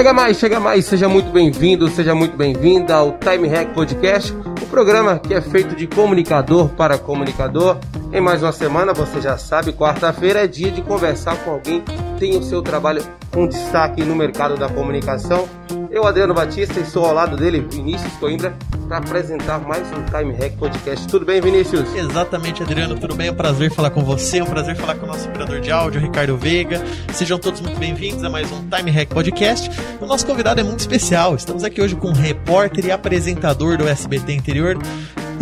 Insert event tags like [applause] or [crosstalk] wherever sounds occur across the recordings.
Chega mais, chega mais, seja muito bem-vindo, seja muito bem-vinda ao Time Hack Podcast, o programa que é feito de comunicador para comunicador. Em mais uma semana, você já sabe, quarta-feira é dia de conversar com alguém tem o seu trabalho com destaque no mercado da comunicação. Eu, Adriano Batista, estou ao lado dele, Vinícius Coimbra, para apresentar mais um Time Hack Podcast. Tudo bem, Vinícius? Exatamente, Adriano, tudo bem? É um prazer falar com você, é um prazer falar com o nosso operador de áudio, Ricardo Veiga. Sejam todos muito bem-vindos a mais um Time Hack Podcast. O nosso convidado é muito especial. Estamos aqui hoje com o repórter e apresentador do SBT Interior,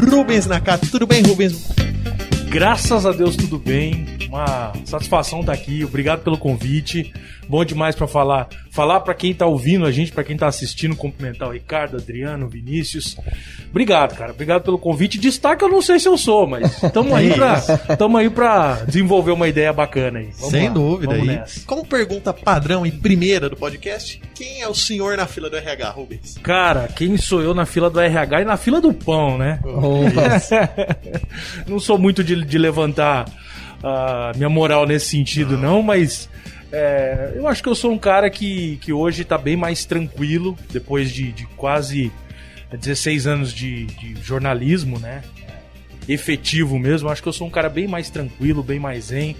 Rubens Nakato. Tudo bem, Rubens? Graças a Deus, tudo bem. Uma satisfação estar aqui. Obrigado pelo convite. Bom demais para falar. Falar para quem tá ouvindo a gente, para quem tá assistindo, cumprimentar o Ricardo, Adriano, Vinícius. Obrigado, cara. Obrigado pelo convite. Destaque eu não sei se eu sou, mas estamos aí para tamo aí [laughs] para desenvolver uma ideia bacana aí. Vamos Sem lá, dúvida. Vamos nessa. Como pergunta padrão e primeira do podcast, quem é o senhor na fila do RH, Rubens? Cara, quem sou eu na fila do RH e na fila do pão, né? [laughs] não sou muito de, de levantar a minha moral nesse sentido, não, mas é, eu acho que eu sou um cara que, que hoje está bem mais tranquilo, depois de, de quase 16 anos de, de, jornalismo, né? Efetivo mesmo. Acho que eu sou um cara bem mais tranquilo, bem mais zen,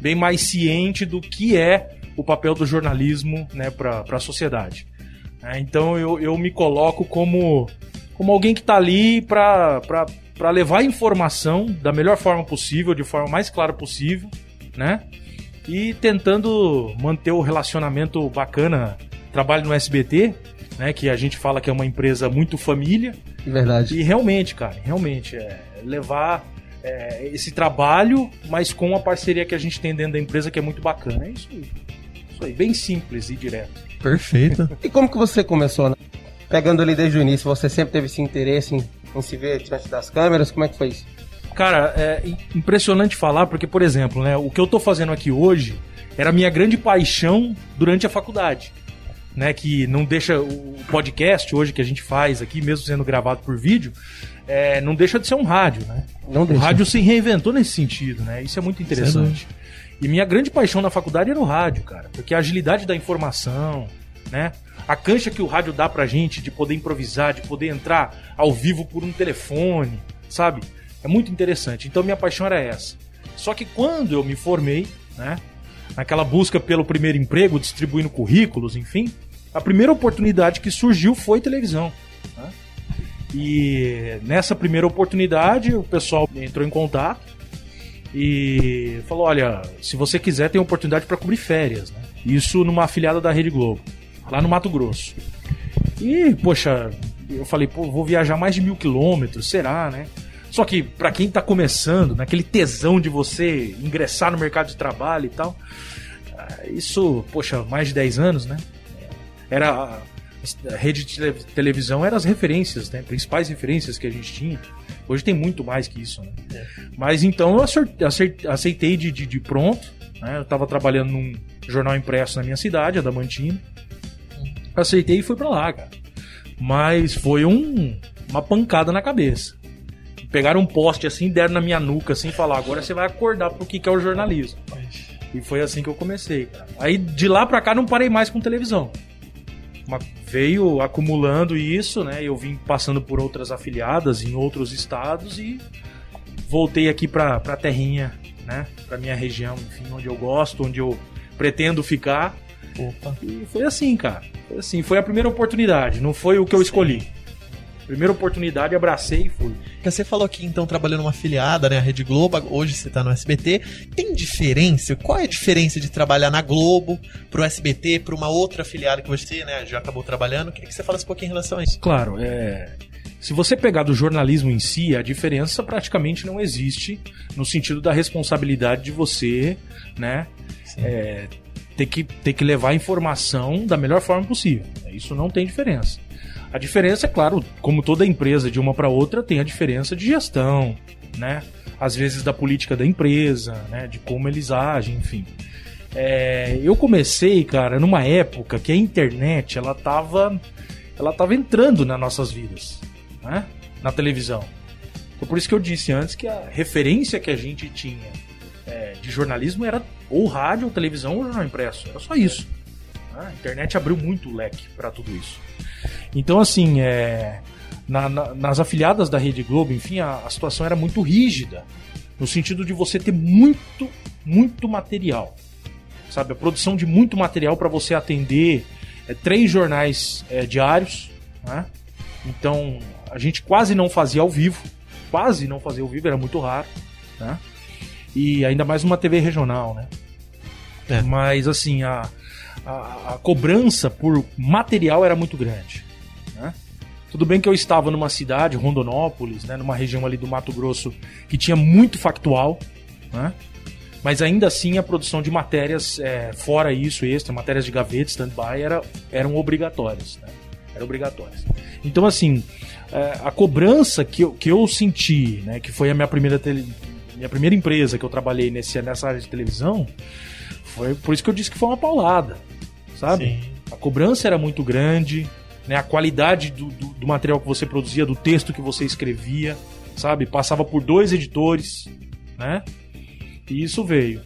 bem mais ciente do que é o papel do jornalismo né, para a sociedade. É, então eu, eu me coloco como, como alguém que está ali para levar informação da melhor forma possível, de forma mais clara possível, né? E tentando manter o relacionamento bacana. Trabalho no SBT, né, que a gente fala que é uma empresa muito família. Verdade. E realmente, cara, realmente é levar é, esse trabalho, mas com a parceria que a gente tem dentro da empresa que é muito bacana. É isso aí. Isso aí, bem simples e direto. Perfeito. [laughs] e como que você começou? Né? Pegando ali desde o início, você sempre teve esse interesse em, em se ver diante das câmeras? Como é que foi isso? Cara, é impressionante falar, porque, por exemplo, né, o que eu tô fazendo aqui hoje era a minha grande paixão durante a faculdade. Né, que não deixa o podcast hoje que a gente faz aqui, mesmo sendo gravado por vídeo, é, não deixa de ser um rádio, né? Não o rádio se reinventou nesse sentido, né? Isso é muito interessante. E minha grande paixão na faculdade era o rádio, cara, porque a agilidade da informação, né? A cancha que o rádio dá pra gente de poder improvisar, de poder entrar ao vivo por um telefone, sabe? É muito interessante. Então minha paixão era essa. Só que quando eu me formei, né, naquela busca pelo primeiro emprego, distribuindo currículos, enfim, a primeira oportunidade que surgiu foi televisão. Né? E nessa primeira oportunidade o pessoal entrou em contato e falou: olha, se você quiser, tem oportunidade para cobrir férias. Né? Isso numa afiliada da Rede Globo, lá no Mato Grosso. E, poxa, eu falei, pô, vou viajar mais de mil quilômetros, será, né? Só que para quem tá começando, naquele tesão de você ingressar no mercado de trabalho e tal, ah, isso, poxa, mais de 10 anos, né? Era a rede de televisão eram as referências, né? Principais referências que a gente tinha. Hoje tem muito mais que isso, né? É. Mas então eu aceitei de, de, de pronto. Né? Eu estava trabalhando num jornal impresso na minha cidade, a Damantina. Aceitei e fui para lá, cara. Mas foi um, uma pancada na cabeça pegaram um poste assim, deram na minha nuca assim e falaram: agora você vai acordar pro que, que é o jornalismo. E foi assim que eu comecei. Aí de lá pra cá não parei mais com televisão. Uma, veio acumulando isso, né? Eu vim passando por outras afiliadas em outros estados e voltei aqui pra, pra terrinha, né? Pra minha região, enfim, onde eu gosto, onde eu pretendo ficar. Opa. E foi assim, cara. Foi assim, foi a primeira oportunidade, não foi o que eu escolhi. Primeira oportunidade, abracei e fui. Você falou aqui, então, trabalhando numa afiliada, né? A Rede Globo, hoje você tá no SBT. Tem diferença? Qual é a diferença de trabalhar na Globo, pro SBT, pra uma outra afiliada que você, né, já acabou trabalhando? Queria que você falasse um pouquinho em relação a isso. Claro, é... Se você pegar do jornalismo em si, a diferença praticamente não existe no sentido da responsabilidade de você, né? É, ter, que, ter que levar a informação da melhor forma possível. Isso não tem diferença. A diferença, é claro, como toda empresa de uma para outra, tem a diferença de gestão, né? Às vezes da política da empresa, né? De como eles agem, enfim. É, eu comecei, cara, numa época que a internet ela tava, ela tava entrando nas nossas vidas, né? Na televisão. Então, por isso que eu disse antes que a referência que a gente tinha é, de jornalismo era ou rádio, ou televisão ou jornal impresso. Era só isso. A internet abriu muito o leque para tudo isso. Então, assim, é, na, na, nas afiliadas da Rede Globo, enfim, a, a situação era muito rígida. No sentido de você ter muito, muito material. Sabe? A produção de muito material para você atender é, três jornais é, diários. Né? Então, a gente quase não fazia ao vivo. Quase não fazia ao vivo, era muito raro. Né? E ainda mais uma TV regional, né? É. Mas, assim, a, a, a, cobrança por material era muito grande. Tudo bem que eu estava numa cidade, Rondonópolis, né, numa região ali do Mato Grosso, que tinha muito factual, né? mas ainda assim a produção de matérias, é, fora isso, extra, matérias de gaveta, stand-by, era, eram obrigatórias. Né? Eram obrigatórias. Então, assim, é, a cobrança que eu, que eu senti, né, que foi a minha primeira, tele, minha primeira empresa que eu trabalhei nesse, nessa área de televisão, foi por isso que eu disse que foi uma paulada, sabe? Sim. A cobrança era muito grande, né? A qualidade do, do, do, material que você produzia, do texto que você escrevia, sabe? Passava por dois editores, né? E isso veio.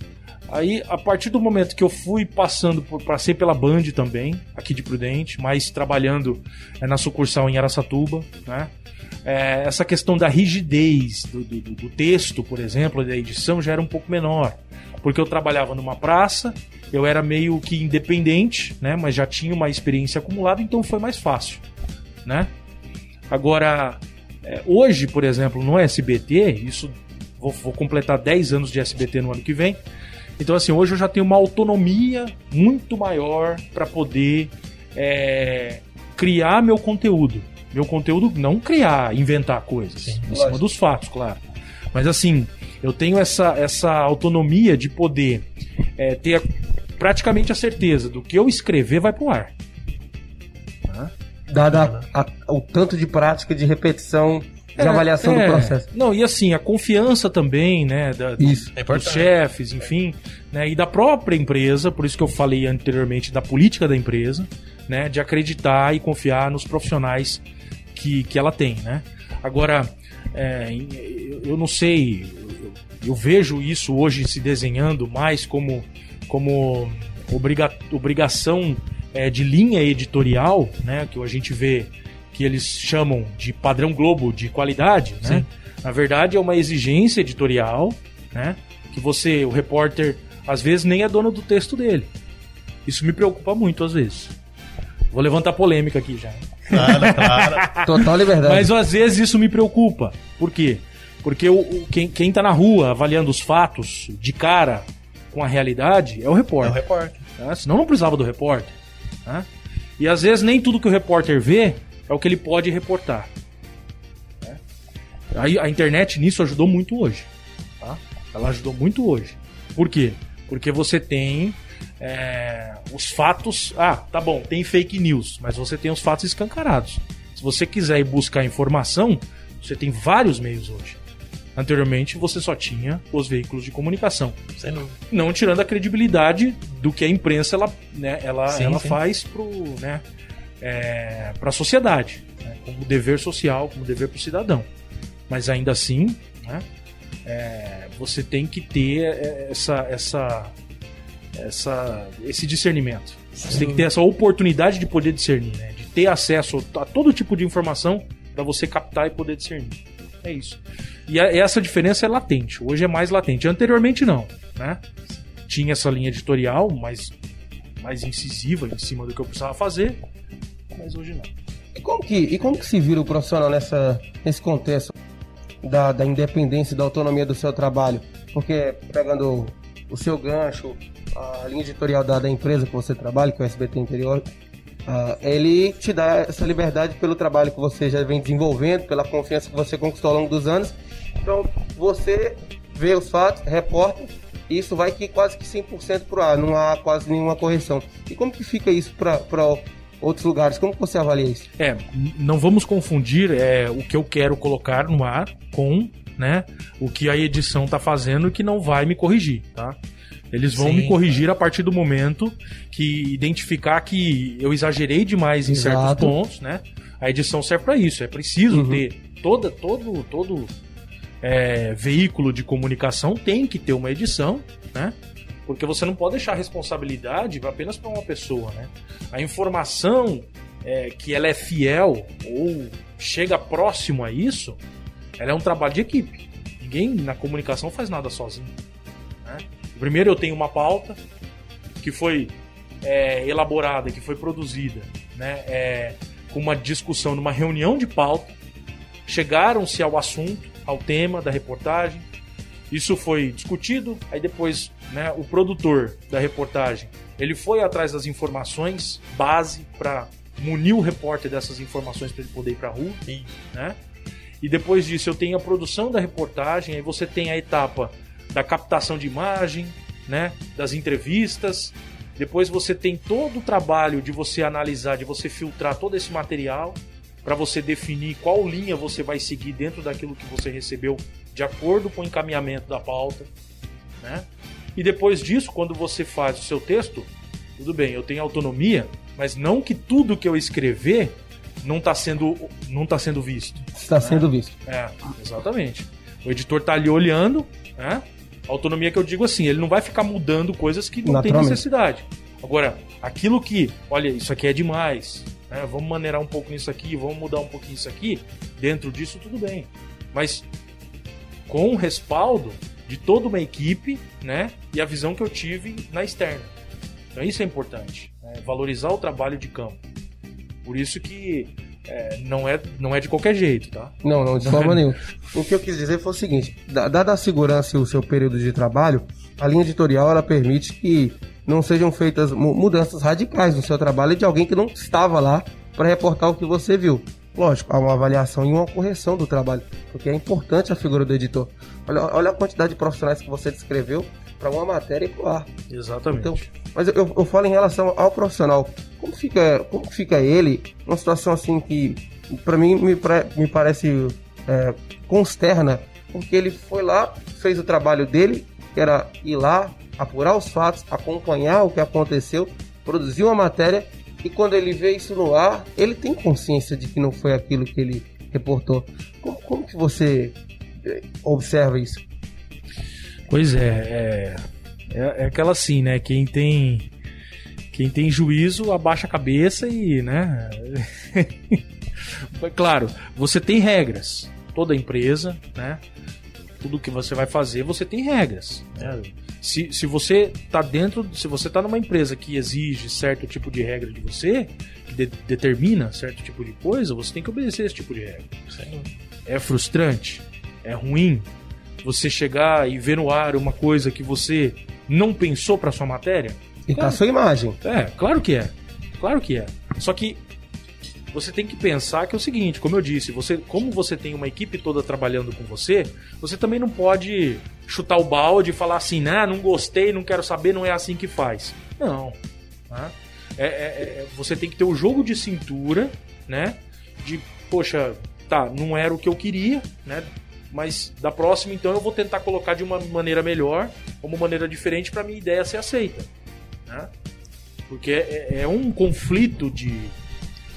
Aí, a partir do momento que eu fui passando para ser pela Band também, aqui de Prudente, mas trabalhando é, na sucursal em Aracatuba, né? É, essa questão da rigidez do, do, do, texto, por exemplo, da edição já era um pouco menor porque eu trabalhava numa praça, eu era meio que independente, né? Mas já tinha uma experiência acumulada, então foi mais fácil, né? Agora, é, hoje, por exemplo, no SBT, isso vou, vou completar 10 anos de SBT no ano que vem. Então, assim, hoje eu já tenho uma autonomia muito maior para poder é, criar meu conteúdo. Meu conteúdo, não criar, inventar coisas. Sim, em cima dos fatos, claro. Mas assim, eu tenho essa, essa autonomia de poder é, ter praticamente a certeza do que eu escrever vai pro ar. Dada a, a, o tanto de prática de repetição de é, avaliação é, do processo. Não, e assim, a confiança também, né, da, isso. É dos chefes, enfim, né, e da própria empresa, por isso que eu falei anteriormente da política da empresa, né, de acreditar e confiar nos profissionais que, que ela tem, né. Agora, é, eu não sei, eu vejo isso hoje se desenhando mais como, como obriga, obrigação é, de linha editorial, né, que a gente vê que eles chamam de padrão Globo de qualidade, né? Na verdade é uma exigência editorial, né? Que você, o repórter, às vezes nem é dono do texto dele. Isso me preocupa muito às vezes. Vou levantar polêmica aqui já. Claro, claro. [laughs] Total liberdade. Mas às vezes isso me preocupa. Por quê? Porque o, o, quem, quem tá na rua avaliando os fatos de cara com a realidade é o repórter. É o repórter. Tá? Senão não precisava do repórter. Tá? E às vezes nem tudo que o repórter vê é o que ele pode reportar. Né? A, a internet nisso ajudou muito hoje. Tá? Ela ajudou muito hoje. Por quê? Porque você tem é, os fatos. Ah, tá bom, tem fake news, mas você tem os fatos escancarados. Se você quiser ir buscar informação, você tem vários meios hoje. Anteriormente você só tinha os veículos de comunicação. Não. não tirando a credibilidade do que a imprensa ela, né, ela, sim, ela sim. faz pro, né, é, para a sociedade, né, como dever social, como dever para o cidadão. Mas ainda assim, né, é, você tem que ter é, essa, essa essa, esse discernimento. Você tem que ter essa oportunidade de poder discernir, né? de ter acesso a todo tipo de informação para você captar e poder discernir. É isso. E a, essa diferença é latente. Hoje é mais latente. Anteriormente não, né? Tinha essa linha editorial mais, mais incisiva em cima do que eu precisava fazer, mas hoje não. E como que, e como que se vira o profissional nessa, nesse contexto da, da independência e da autonomia do seu trabalho? Porque pegando o seu gancho, a linha editorial da, da empresa que você trabalha, que é o SBT Interior, uh, ele te dá essa liberdade pelo trabalho que você já vem desenvolvendo, pela confiança que você conquistou ao longo dos anos. Então, você vê os fatos, reporta, e isso vai que quase que 100% para o ar, não há quase nenhuma correção. E como que fica isso para outros lugares? Como você avalia isso? É, não vamos confundir é, o que eu quero colocar no ar com né, o que a edição está fazendo e que não vai me corrigir, tá? Eles vão Sim, me corrigir a partir do momento que identificar que eu exagerei demais em Exato. certos pontos, né? A edição serve para isso. É preciso uhum. ter toda, todo, todo é, veículo de comunicação tem que ter uma edição, né? Porque você não pode deixar a responsabilidade apenas para uma pessoa, né? A informação é, que ela é fiel ou chega próximo a isso, ela é um trabalho de equipe. Ninguém na comunicação faz nada sozinho. Né? Primeiro eu tenho uma pauta que foi é, elaborada, que foi produzida, né? É, com uma discussão numa reunião de pauta, chegaram-se ao assunto, ao tema da reportagem. Isso foi discutido, aí depois né, o produtor da reportagem ele foi atrás das informações base para munir o repórter dessas informações para ele poder ir para a rua, né? E depois disso eu tenho a produção da reportagem, aí você tem a etapa da captação de imagem, né, das entrevistas. Depois você tem todo o trabalho de você analisar, de você filtrar todo esse material para você definir qual linha você vai seguir dentro daquilo que você recebeu de acordo com o encaminhamento da pauta, né? E depois disso, quando você faz o seu texto, tudo bem, eu tenho autonomia, mas não que tudo que eu escrever não está sendo não tá sendo visto. Está né? sendo visto. É, exatamente. O editor está ali olhando, né? Autonomia que eu digo assim, ele não vai ficar mudando coisas que não tem necessidade. Agora, aquilo que, olha, isso aqui é demais, né? vamos maneirar um pouco nisso aqui, vamos mudar um pouquinho isso aqui, dentro disso tudo bem. Mas com o respaldo de toda uma equipe, né? E a visão que eu tive na externa. Então isso é importante, né? valorizar o trabalho de campo. Por isso que é, não, é, não é de qualquer jeito, tá? Não, não, de forma [laughs] nenhuma. O que eu quis dizer foi o seguinte: dada a segurança e o seu período de trabalho, a linha editorial ela permite que não sejam feitas mudanças radicais no seu trabalho de alguém que não estava lá para reportar o que você viu. Lógico, há uma avaliação e uma correção do trabalho, porque é importante a figura do editor. Olha, olha a quantidade de profissionais que você descreveu para uma matéria e para o ar. Exatamente. Então, mas eu, eu falo em relação ao profissional. Como fica, como fica ele numa situação assim que, para mim, me, me parece é, consterna, porque ele foi lá, fez o trabalho dele, que era ir lá, apurar os fatos, acompanhar o que aconteceu, produzir uma matéria e quando ele vê isso no ar, ele tem consciência de que não foi aquilo que ele reportou. Como, como que você eh, observa isso? Pois é, é, é, é aquela assim, né? Quem tem quem tem juízo abaixa a cabeça e, né? [laughs] claro, você tem regras. Toda empresa, né? Tudo que você vai fazer, você tem regras. Né? Se, se você tá dentro, se você tá numa empresa que exige certo tipo de regra de você, que de, determina certo tipo de coisa, você tem que obedecer esse tipo de regra. É frustrante, é ruim você chegar e ver no ar uma coisa que você não pensou para sua matéria. E claro. tá sua imagem. É, claro que é. Claro que é. Só que você tem que pensar que é o seguinte, como eu disse, você, como você tem uma equipe toda trabalhando com você, você também não pode chutar o balde e falar assim, né, não gostei, não quero saber, não é assim que faz. Não. Né? É, é, é, você tem que ter o jogo de cintura, né? De, poxa, tá, não era o que eu queria, né? Mas da próxima, então, eu vou tentar colocar de uma maneira melhor, uma maneira diferente para minha ideia ser aceita, né? Porque é, é um conflito de,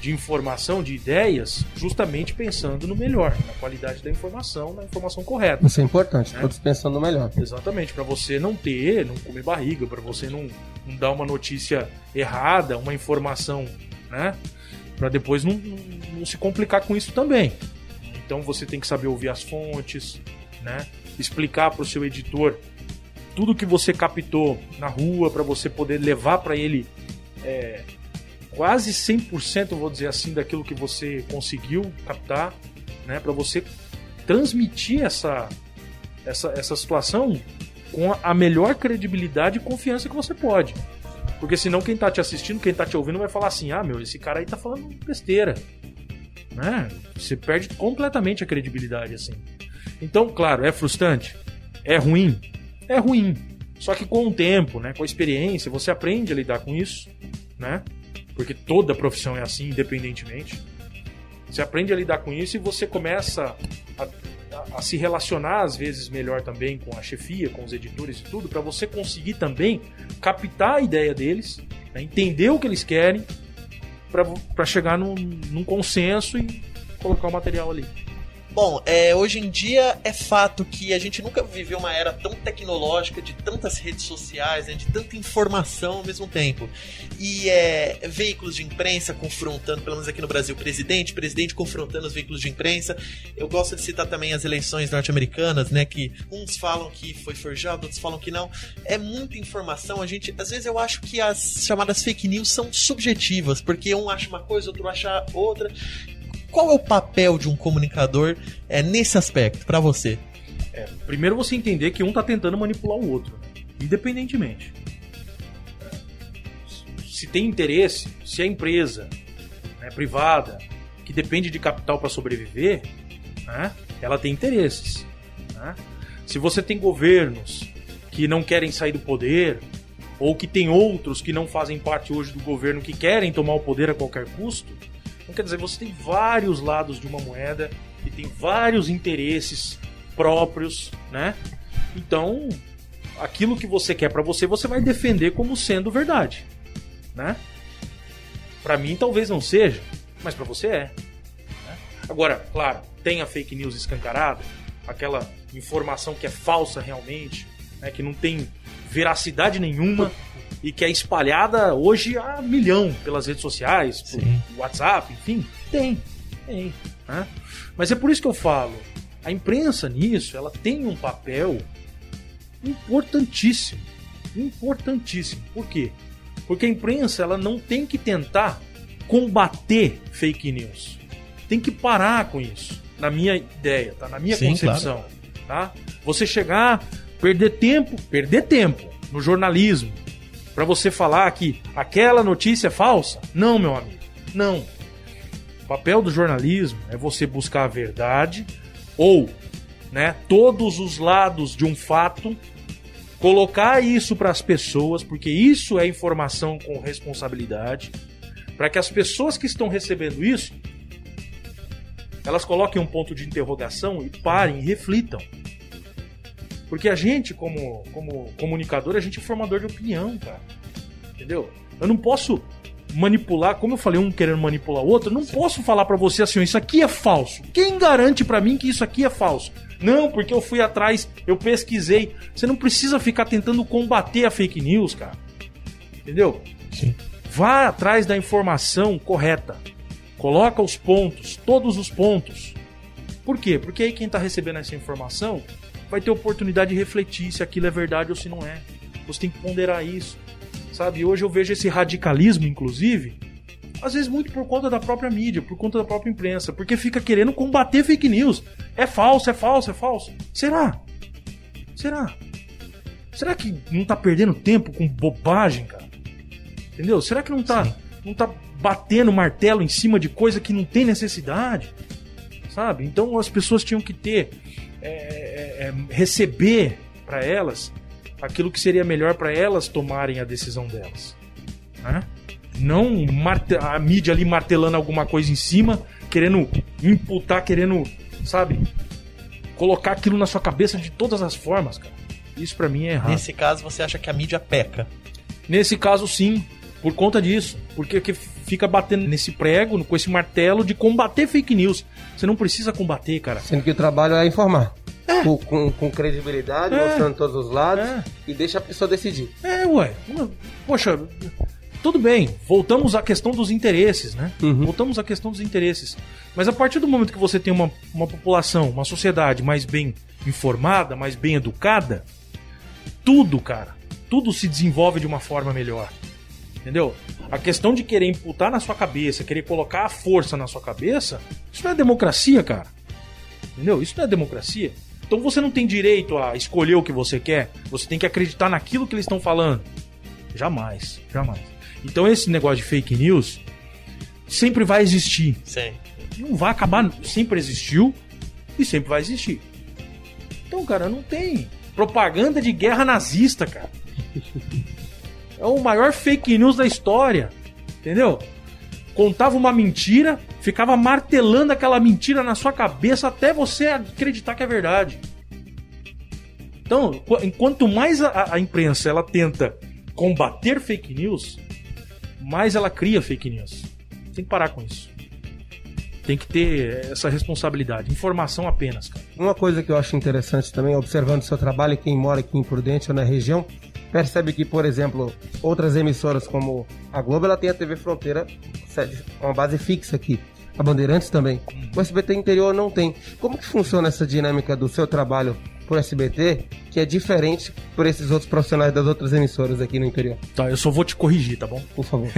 de informação, de ideias, justamente pensando no melhor, na qualidade da informação, na informação correta. Isso é importante, né? todos pensando no melhor. Exatamente, para você não ter, não comer barriga, para você não, não dar uma notícia errada, uma informação, né? Para depois não, não, não se complicar com isso também. Então você tem que saber ouvir as fontes, né? Explicar para o seu editor tudo que você captou na rua para você poder levar para ele é, quase 100%, vou dizer assim, daquilo que você conseguiu captar, né, para você transmitir essa, essa, essa situação com a melhor credibilidade e confiança que você pode. Porque senão quem tá te assistindo, quem tá te ouvindo vai falar assim: "Ah, meu, esse cara aí tá falando besteira". Né? Você perde completamente a credibilidade assim. Então, claro, é frustrante, é ruim, é ruim. Só que com o tempo, né, com a experiência, você aprende a lidar com isso, né? Porque toda profissão é assim, independentemente. Você aprende a lidar com isso e você começa a, a, a se relacionar às vezes melhor também com a chefia, com os editores e tudo, para você conseguir também captar a ideia deles, né, entender o que eles querem, para chegar num, num consenso e colocar o material ali. Bom, é, hoje em dia é fato que a gente nunca viveu uma era tão tecnológica, de tantas redes sociais, né, de tanta informação ao mesmo tempo. E é, veículos de imprensa confrontando, pelo menos aqui no Brasil, presidente, presidente confrontando os veículos de imprensa. Eu gosto de citar também as eleições norte-americanas, né? Que uns falam que foi forjado, outros falam que não. É muita informação. A gente, às vezes, eu acho que as chamadas fake news são subjetivas, porque um acha uma coisa, outro acha outra. Qual é o papel de um comunicador é, nesse aspecto, para você? É, primeiro você entender que um tá tentando manipular o outro, independentemente. Se tem interesse, se a empresa né, privada que depende de capital para sobreviver, né, ela tem interesses. Né? Se você tem governos que não querem sair do poder, ou que tem outros que não fazem parte hoje do governo que querem tomar o poder a qualquer custo, então quer dizer, você tem vários lados de uma moeda e tem vários interesses próprios, né? Então, aquilo que você quer para você, você vai defender como sendo verdade né? Para mim talvez não seja, mas para você é. Né? Agora, claro, tem a fake news escancarada, aquela informação que é falsa realmente, né, que não tem veracidade nenhuma e que é espalhada hoje a milhão pelas redes sociais, por WhatsApp, enfim, tem, tem. Né? Mas é por isso que eu falo, a imprensa nisso, ela tem um papel importantíssimo, importantíssimo. Por quê? Porque a imprensa ela não tem que tentar combater fake news. Tem que parar com isso. Na minha ideia, tá? Na minha Sim, concepção, claro. tá? Você chegar, perder tempo, perder tempo no jornalismo para você falar que aquela notícia é falsa? Não, meu amigo. Não. O papel do jornalismo é você buscar a verdade ou, né, todos os lados de um fato colocar isso para as pessoas, porque isso é informação com responsabilidade, para que as pessoas que estão recebendo isso elas coloquem um ponto de interrogação e parem e reflitam. Porque a gente, como, como comunicador, a gente é formador de opinião, cara. Entendeu? Eu não posso manipular, como eu falei, um querendo manipular o outro, eu não posso falar para você assim, isso aqui é falso. Quem garante para mim que isso aqui é falso? Não, porque eu fui atrás, eu pesquisei. Você não precisa ficar tentando combater a fake news, cara. Entendeu? Sim. Vá atrás da informação correta. Coloca os pontos, todos os pontos. Por quê? Porque aí quem está recebendo essa informação vai ter oportunidade de refletir se aquilo é verdade ou se não é. Você tem que ponderar isso. Sabe? Hoje eu vejo esse radicalismo, inclusive, às vezes muito por conta da própria mídia, por conta da própria imprensa, porque fica querendo combater fake news. É falso, é falso, é falso. Será? Será? Será que não tá perdendo tempo com bobagem, cara? Entendeu? Será que não tá, não tá batendo martelo em cima de coisa que não tem necessidade? Sabe? Então as pessoas tinham que ter, é, é, é receber para elas aquilo que seria melhor para elas tomarem a decisão delas. Né? Não a mídia ali martelando alguma coisa em cima, querendo imputar, querendo, sabe, colocar aquilo na sua cabeça de todas as formas, cara. Isso para mim é errado. Nesse caso, você acha que a mídia peca? Nesse caso, sim. Por conta disso. Porque fica batendo nesse prego, com esse martelo de combater fake news. Você não precisa combater, cara. Sendo que o trabalho é informar. É. Com, com, com, credibilidade, é. mostrando todos os lados é. e deixa a pessoa decidir. É, ué. Poxa, tudo bem, voltamos à questão dos interesses, né? Uhum. Voltamos à questão dos interesses. Mas a partir do momento que você tem uma, uma população, uma sociedade mais bem informada, mais bem educada, tudo, cara, tudo se desenvolve de uma forma melhor. Entendeu? A questão de querer imputar na sua cabeça, querer colocar a força na sua cabeça, isso não é democracia, cara. Entendeu? Isso não é democracia. Então você não tem direito a escolher o que você quer, você tem que acreditar naquilo que eles estão falando. Jamais, jamais. Então esse negócio de fake news sempre vai existir. Sim. Não vai acabar, sempre existiu e sempre vai existir. Então, cara, não tem propaganda de guerra nazista, cara. [laughs] É o maior fake news da história. Entendeu? Contava uma mentira, ficava martelando aquela mentira na sua cabeça até você acreditar que é verdade. Então, enquanto mais a, a imprensa ela tenta combater fake news, mais ela cria fake news. Tem que parar com isso. Tem que ter essa responsabilidade. Informação apenas, cara. Uma coisa que eu acho interessante também, observando o seu trabalho, quem mora aqui em Prudente ou na região, percebe que, por exemplo, outras emissoras como a Globo, ela tem a TV Fronteira, uma base fixa aqui. A Bandeirantes também. O SBT interior não tem. Como que funciona essa dinâmica do seu trabalho por SBT, que é diferente por esses outros profissionais das outras emissoras aqui no interior? Tá, eu só vou te corrigir, tá bom? Por favor.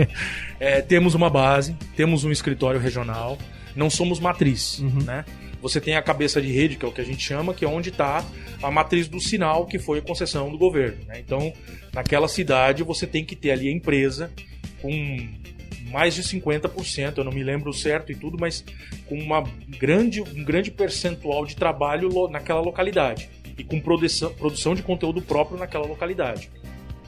[laughs] é, temos uma base, temos um escritório regional, não somos matriz, uhum. né? Você tem a cabeça de rede, que é o que a gente chama, que é onde está a matriz do sinal, que foi a concessão do governo. Né? Então, naquela cidade, você tem que ter ali a empresa com mais de 50%, eu não me lembro certo e tudo, mas com uma grande, um grande percentual de trabalho naquela localidade e com produção, produção de conteúdo próprio naquela localidade.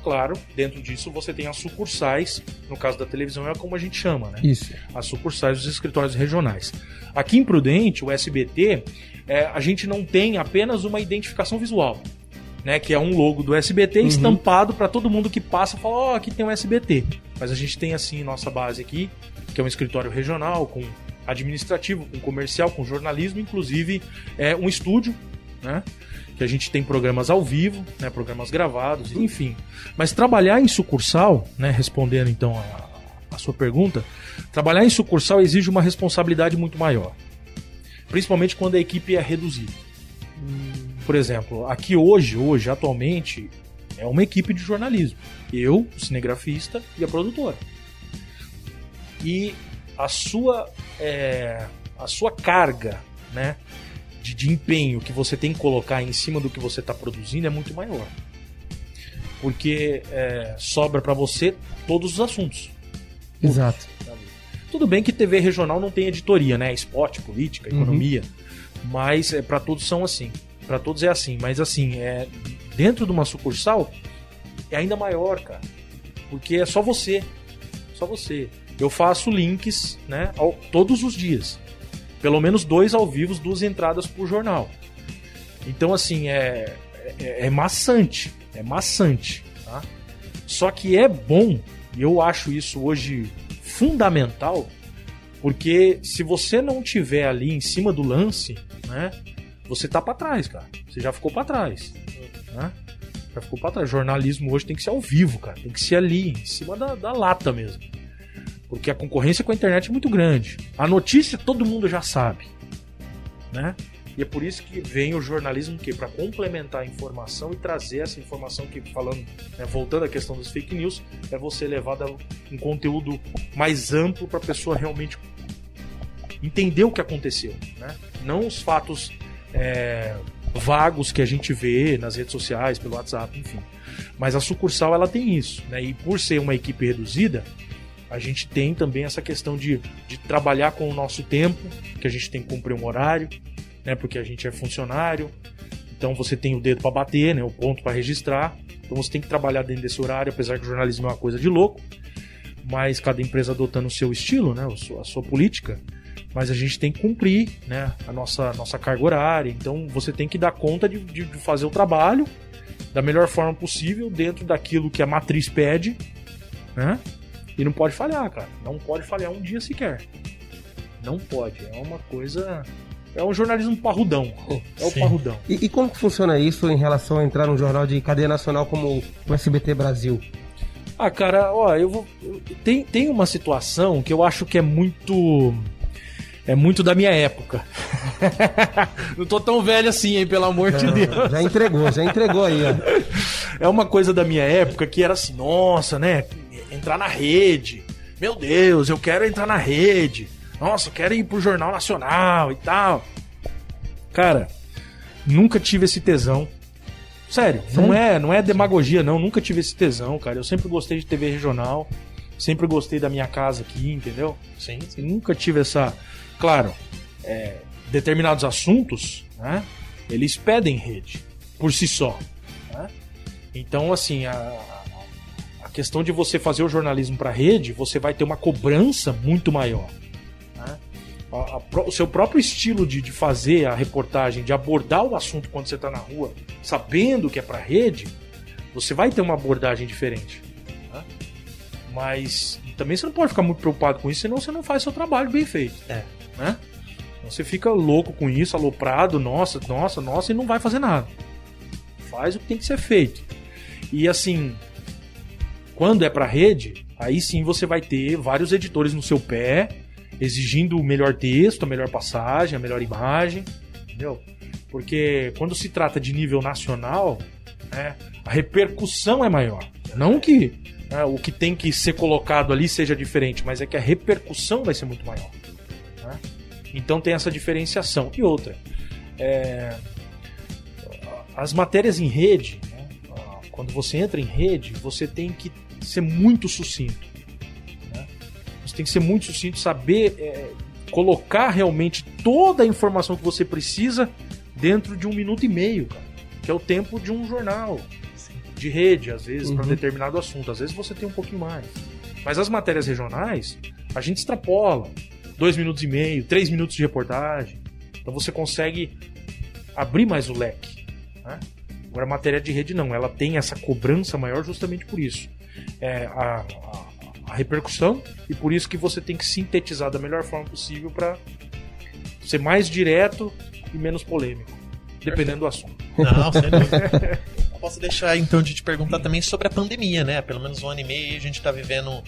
Claro, dentro disso você tem as sucursais, no caso da televisão é como a gente chama, né? Isso. As sucursais dos escritórios regionais. Aqui em Prudente, o SBT, é, a gente não tem apenas uma identificação visual. Né, que é um logo do SBT uhum. estampado para todo mundo que passa e fala: Ó, oh, aqui tem um SBT. Mas a gente tem assim nossa base aqui, que é um escritório regional, com administrativo, com comercial, com jornalismo, inclusive é um estúdio, né? Que a gente tem programas ao vivo, né, programas gravados, enfim. Mas trabalhar em sucursal, né, respondendo então a, a sua pergunta, trabalhar em sucursal exige uma responsabilidade muito maior. Principalmente quando a equipe é reduzida. Por exemplo, aqui hoje, hoje, atualmente, é uma equipe de jornalismo. Eu, o cinegrafista e a produtora. E a sua, é, a sua carga né, de, de empenho que você tem que colocar em cima do que você está produzindo é muito maior. Porque é, sobra para você todos os assuntos. Exato. Tudo bem que TV regional não tem editoria, né? Esporte, política, uhum. economia. Uhum. Mas é, para todos são assim. Para todos é assim. Mas assim, é, dentro de uma sucursal é ainda maior, cara. Porque é só você. Só você. Eu faço links, né, ao, todos os dias. Pelo menos dois ao vivo, duas entradas por jornal. Então, assim, é, é, é maçante. É maçante. Tá? Só que é bom, e eu acho isso hoje fundamental, porque se você não tiver ali em cima do lance, né, você tá para trás, cara. Você já ficou para trás. Né? Já ficou pra trás. Jornalismo hoje tem que ser ao vivo, cara. Tem que ser ali, em cima da, da lata mesmo. Porque a concorrência com a internet é muito grande. A notícia todo mundo já sabe. Né? E é por isso que vem o jornalismo que para complementar a informação e trazer essa informação que falando, né, voltando à questão das fake news, é você levar um conteúdo mais amplo para a pessoa realmente entender o que aconteceu, né? Não os fatos é, vagos que a gente vê nas redes sociais, pelo WhatsApp, enfim. Mas a sucursal ela tem isso, né? E por ser uma equipe reduzida, a gente tem também essa questão de, de trabalhar com o nosso tempo, que a gente tem que cumprir um horário, né? Porque a gente é funcionário. Então você tem o dedo para bater, né? O ponto para registrar. Então você tem que trabalhar dentro desse horário, apesar que o jornalismo é uma coisa de louco. Mas cada empresa adotando o seu estilo, né? A sua, a sua política mas a gente tem que cumprir né, a nossa, nossa carga horária. Então você tem que dar conta de, de, fazer o trabalho da melhor forma possível dentro daquilo que a matriz pede, né? E não pode falhar, cara. Não pode falhar um dia sequer. Não pode. É uma coisa. É um jornalismo parrudão. [laughs] É o Sim. parrudão. E, e, como que funciona isso em relação a entrar num jornal de cadeia nacional como o SBT Brasil? Ah, cara, ó, eu vou. Tem, tem uma situação que eu acho que é muito é muito da minha época. [laughs] Não tô tão velho assim, hein, pelo amor de Deus. Já entregou, já entregou aí, ó. [laughs] É uma coisa da minha época que era assim, nossa, né? Entrar na rede. Meu Deus, eu quero entrar na rede. Nossa, eu quero ir pro Jornal Nacional e tal. Cara, nunca tive esse tesão. Sério, não é, não é demagogia, não. Nunca tive esse tesão, cara. Eu sempre gostei de TV regional. Sempre gostei da minha casa aqui, entendeu? Sim. Nunca tive essa Claro, é, determinados assuntos, né, eles pedem rede por si só. Né? Então, assim, a questão de você fazer o jornalismo para rede, você vai ter uma cobrança muito maior. Né? A, a, o seu próprio estilo de, de, fazer a reportagem, de abordar o assunto quando você está na rua, sabendo que é para rede, você vai ter uma abordagem diferente. Né? Mas também você não pode ficar muito preocupado com isso, senão você não faz seu trabalho bem feito. É. né? Então você fica louco com isso, aloprado, nossa, nossa, nossa, e não vai fazer nada. Faz o que tem que ser feito. E assim, quando é para rede, aí sim você vai ter vários editores no seu pé, exigindo o melhor texto, a melhor passagem, a melhor imagem, entendeu? Porque quando se trata de nível nacional, né, a repercussão é maior. Não que né, o que tem que ser colocado ali seja diferente, mas é que a repercussão vai ser muito maior. Né? Então tem essa diferenciação. E outra, é, as matérias em rede, quando você entra em rede, você tem que ser muito sucinto. Né? Você tem que ser muito sucinto, saber é, colocar realmente toda a informação que você precisa dentro de um minuto e meio, cara, que é o tempo de um jornal de rede, às vezes, uhum. para determinado assunto. Às vezes você tem um pouquinho mais. Mas as matérias regionais, a gente extrapola. Dois minutos e meio, três minutos de reportagem. Então você consegue abrir mais o leque. Né? Agora, a matéria de rede não, ela tem essa cobrança maior justamente por isso. É, a, a, a repercussão e por isso que você tem que sintetizar da melhor forma possível para ser mais direto e menos polêmico, dependendo do assunto. Não, sem dúvida. posso deixar então de te perguntar também sobre a pandemia, né? Pelo menos um ano e meio a gente está vivendo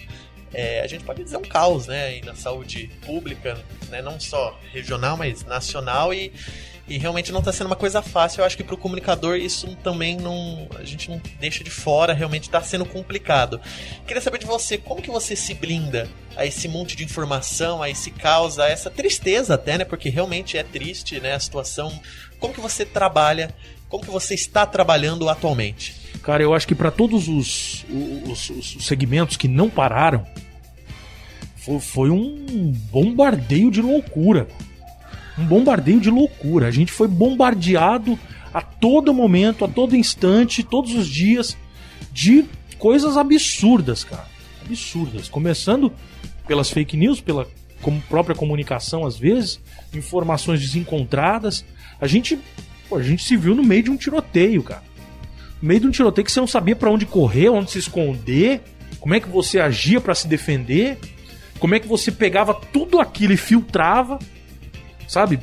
é, a gente pode dizer um caos, né, aí na saúde pública, né, não só regional, mas nacional e, e realmente não está sendo uma coisa fácil. Eu acho que para o comunicador isso também não, a gente não deixa de fora, realmente está sendo complicado. Queria saber de você, como que você se blinda a esse monte de informação, a esse caos, a essa tristeza até, né, porque realmente é triste, né, a situação. Como que você trabalha? Como que você está trabalhando atualmente? Cara, eu acho que para todos os, os, os, segmentos que não pararam, foi, foi um bombardeio de loucura. Um bombardeio de loucura. A gente foi bombardeado a todo momento, a todo instante, todos os dias, de coisas absurdas, cara. Absurdas. Começando pelas fake news, pela como própria comunicação, às vezes, informações desencontradas. A gente, pô, a gente se viu no meio de um tiroteio, cara no meio de um tiroteio que você não sabia para onde correr, onde se esconder, como é que você agia para se defender, como é que você pegava tudo aquilo e filtrava, sabe?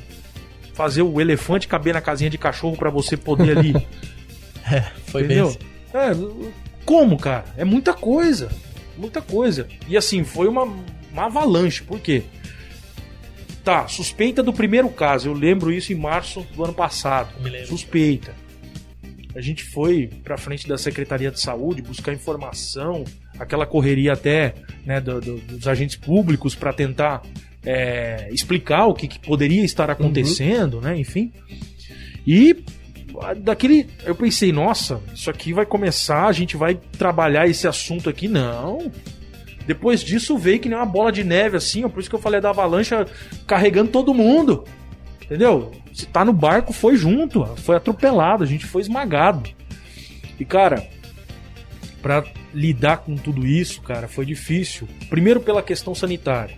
Fazer o elefante caber na casinha de cachorro para você poder ali. [laughs] é, foi Entendeu? bem. É, como, cara? É muita coisa. Muita coisa. E assim, foi uma, uma avalanche. Por quê? Tá, suspeita do primeiro caso. Eu lembro isso em março do ano passado. Suspeita. A gente foi para frente da Secretaria de Saúde buscar informação, aquela correria até né, do, do, dos agentes públicos para tentar é, explicar o que, que, poderia estar acontecendo, uhum. né? Enfim. E daquele. Eu pensei, nossa, isso aqui vai começar, a gente vai trabalhar esse assunto aqui. Não. Depois disso veio que nem uma bola de neve, assim, ó, por isso que eu falei da avalanche carregando todo mundo. Entendeu? Se tá no barco, foi junto, foi atropelado, a gente foi esmagado. E cara, para lidar com tudo isso, cara, foi difícil. Primeiro pela questão sanitária,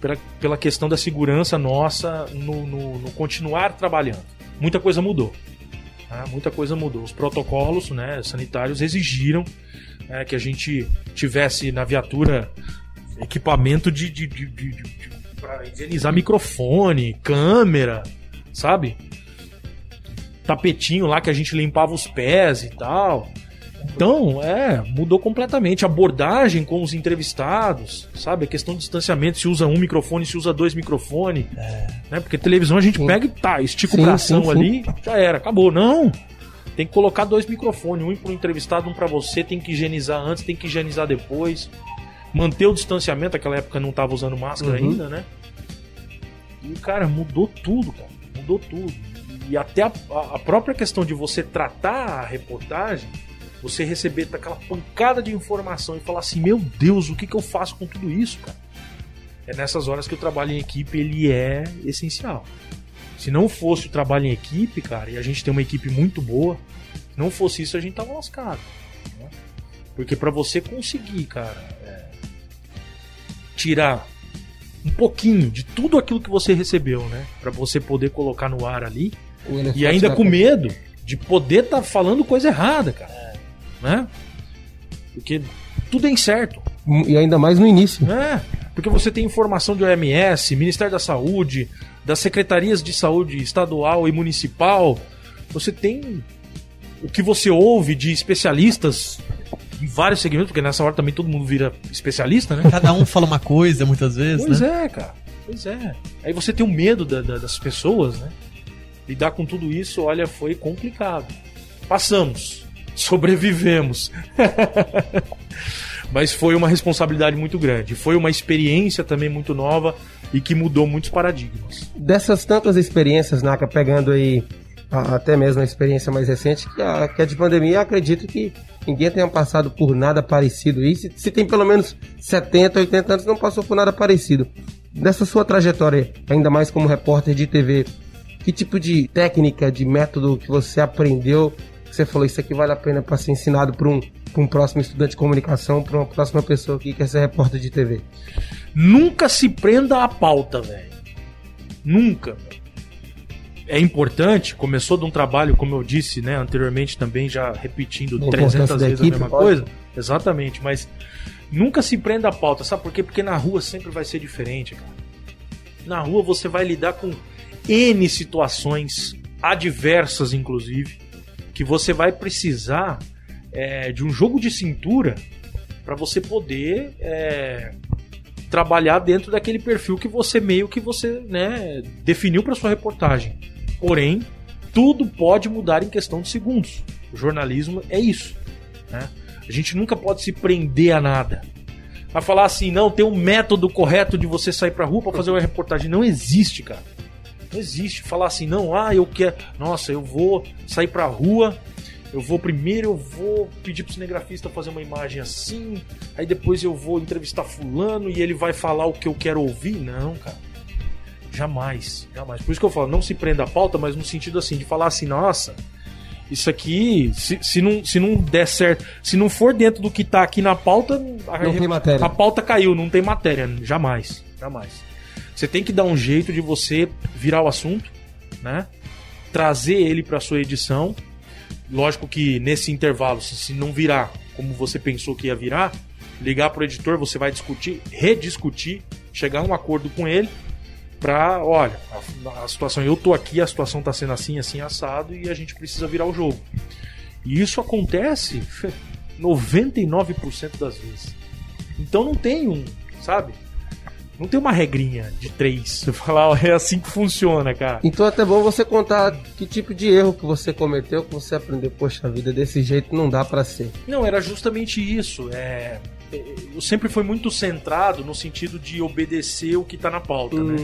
pela, pela questão da segurança nossa no, no, no continuar trabalhando. Muita coisa mudou. Né? Muita coisa mudou. Os protocolos né, sanitários exigiram né, que a gente tivesse na viatura equipamento de, de, de, de pra higienizar microfone, câmera, sabe? Tapetinho lá que a gente limpava os pés e tal. Então, é, mudou completamente. A abordagem com os entrevistados, sabe? A questão de distanciamento, se usa um microfone, se usa dois microfones. É. Né? Porque televisão a gente sim. pega e tá, estica sim, o bração sim, ali, já era, acabou. Não! Tem que colocar dois microfones, um para o entrevistado, um para você, tem que higienizar antes, tem que higienizar depois manter o distanciamento, naquela época não tava usando máscara uhum. ainda, né? E, cara, mudou tudo, cara. Mudou tudo. E até a, a própria questão de você tratar a reportagem, você receber aquela pancada de informação e falar assim, meu Deus, o que, que eu faço com tudo isso, cara? É nessas horas que o trabalho em equipe ele é essencial. Se não fosse o trabalho em equipe, cara, e a gente tem uma equipe muito boa, se não fosse isso a gente tava lascado. Né? Porque para você conseguir, cara, é, tirar um pouquinho de tudo aquilo que você recebeu, né? Para você poder colocar no ar ali. E ainda com medo de poder estar tá falando coisa errada, cara. Né? Porque tudo é incerto. E ainda mais no início. É. Porque você tem informação de OMS, Ministério da Saúde, das secretarias de saúde estadual e municipal. Você tem o que você ouve de especialistas em vários segmentos, porque nessa hora também todo mundo vira especialista, né? Cada um fala uma coisa muitas vezes, Pois né? é, cara. Pois é. Aí você tem o medo da- da- das pessoas, né? Lidar com tudo isso, olha, foi complicado. Passamos. Sobrevivemos. [laughs] Mas foi uma responsabilidade muito grande. Foi uma experiência também muito nova e que mudou muitos paradigmas. Dessas tantas experiências, Naka, pegando aí até mesmo a experiência mais recente, que a de pandemia, acredito que ninguém tenha passado por nada parecido. E se, se tem pelo menos 70, 80 anos, não passou por nada parecido. Dessa sua trajetória, ainda mais como repórter de TV, que tipo de técnica, de método que você aprendeu, você falou, isso aqui vale a pena para ser ensinado para um, pra um próximo estudante de comunicação, para uma próxima pessoa que quer ser repórter de TV? Nunca se prenda à pauta, velho. Nunca. É importante, começou de um trabalho, como eu disse, né, anteriormente também, já repetindo Da 300 importância da vezes a equipe, mesma pode. coisa. Exatamente, mas nunca se prenda à pauta, sabe por quê? Porque na rua sempre vai ser diferente, cara. Na rua você vai lidar com N situações, adversas inclusive, que você vai precisar é, de um jogo de cintura para você poder é, trabalhar dentro daquele perfil que você meio que você né, definiu para sua reportagem. Porém, tudo pode mudar em questão de segundos. O jornalismo é isso. né? A gente nunca pode se prender a nada. Vai falar assim, não, tem um método correto de você sair pra rua pra fazer uma reportagem. Não existe, cara. Não existe. Falar assim, não, ah, eu quero. Nossa, eu vou sair pra rua. Eu vou primeiro, eu vou pedir pro cinegrafista fazer uma imagem assim. Aí depois eu vou entrevistar fulano e ele vai falar o que eu quero ouvir. Não, cara. Jamais, jamais. Por isso que eu falo, não se prenda à pauta, mas no sentido assim, de falar assim, nossa, isso aqui, se, se, não, se não der certo, se não for dentro do que tá aqui na pauta, a, Não tem matéria. a pauta caiu, não tem matéria. Jamais, jamais. Você tem que dar um jeito de você virar o assunto, né? Trazer ele para sua edição. Lógico que nesse intervalo, se, não virar como você pensou que ia virar, ligar pro editor, você vai discutir, rediscutir, chegar a um acordo com ele pra, olha, a, a situação, eu tô aqui, a situação tá sendo assim, assim, assado e a gente precisa virar o jogo. E isso acontece 99% das vezes. Então não tem um, sabe? Não tem uma regrinha de três. Você falar, ó, é assim que funciona, cara. Então é até bom você contar que tipo de erro que você cometeu, que você aprendeu, poxa vida, desse jeito não dá pra ser. Não, era justamente isso. É, eu sempre fui muito centrado no sentido de obedecer o que tá na pauta, né?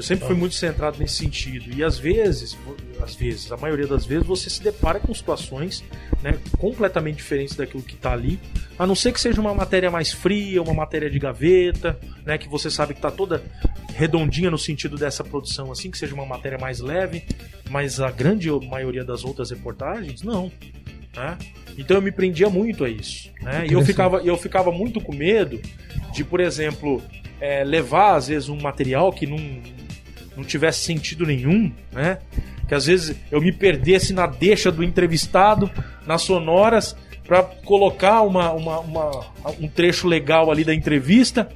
Eu sempre fui muito centrado nesse sentido. E às vezes, às vezes, a maioria das vezes, você se depara com situações né, completamente diferentes daquilo que está ali. A não ser que seja uma matéria mais fria, uma matéria de gaveta, né, que você sabe que está toda redondinha no sentido dessa produção, assim, que seja uma matéria mais leve. Mas a grande maioria das outras reportagens, não. né? Então eu me prendia muito a isso. Né? E eu ficava, eu ficava muito com medo de, por exemplo, é, levar às vezes um material que não, não tivesse sentido nenhum, né? Que às vezes eu me perdesse na deixa do entrevistado, nas sonoras, para colocar uma, uma- uma- um trecho legal ali da entrevista.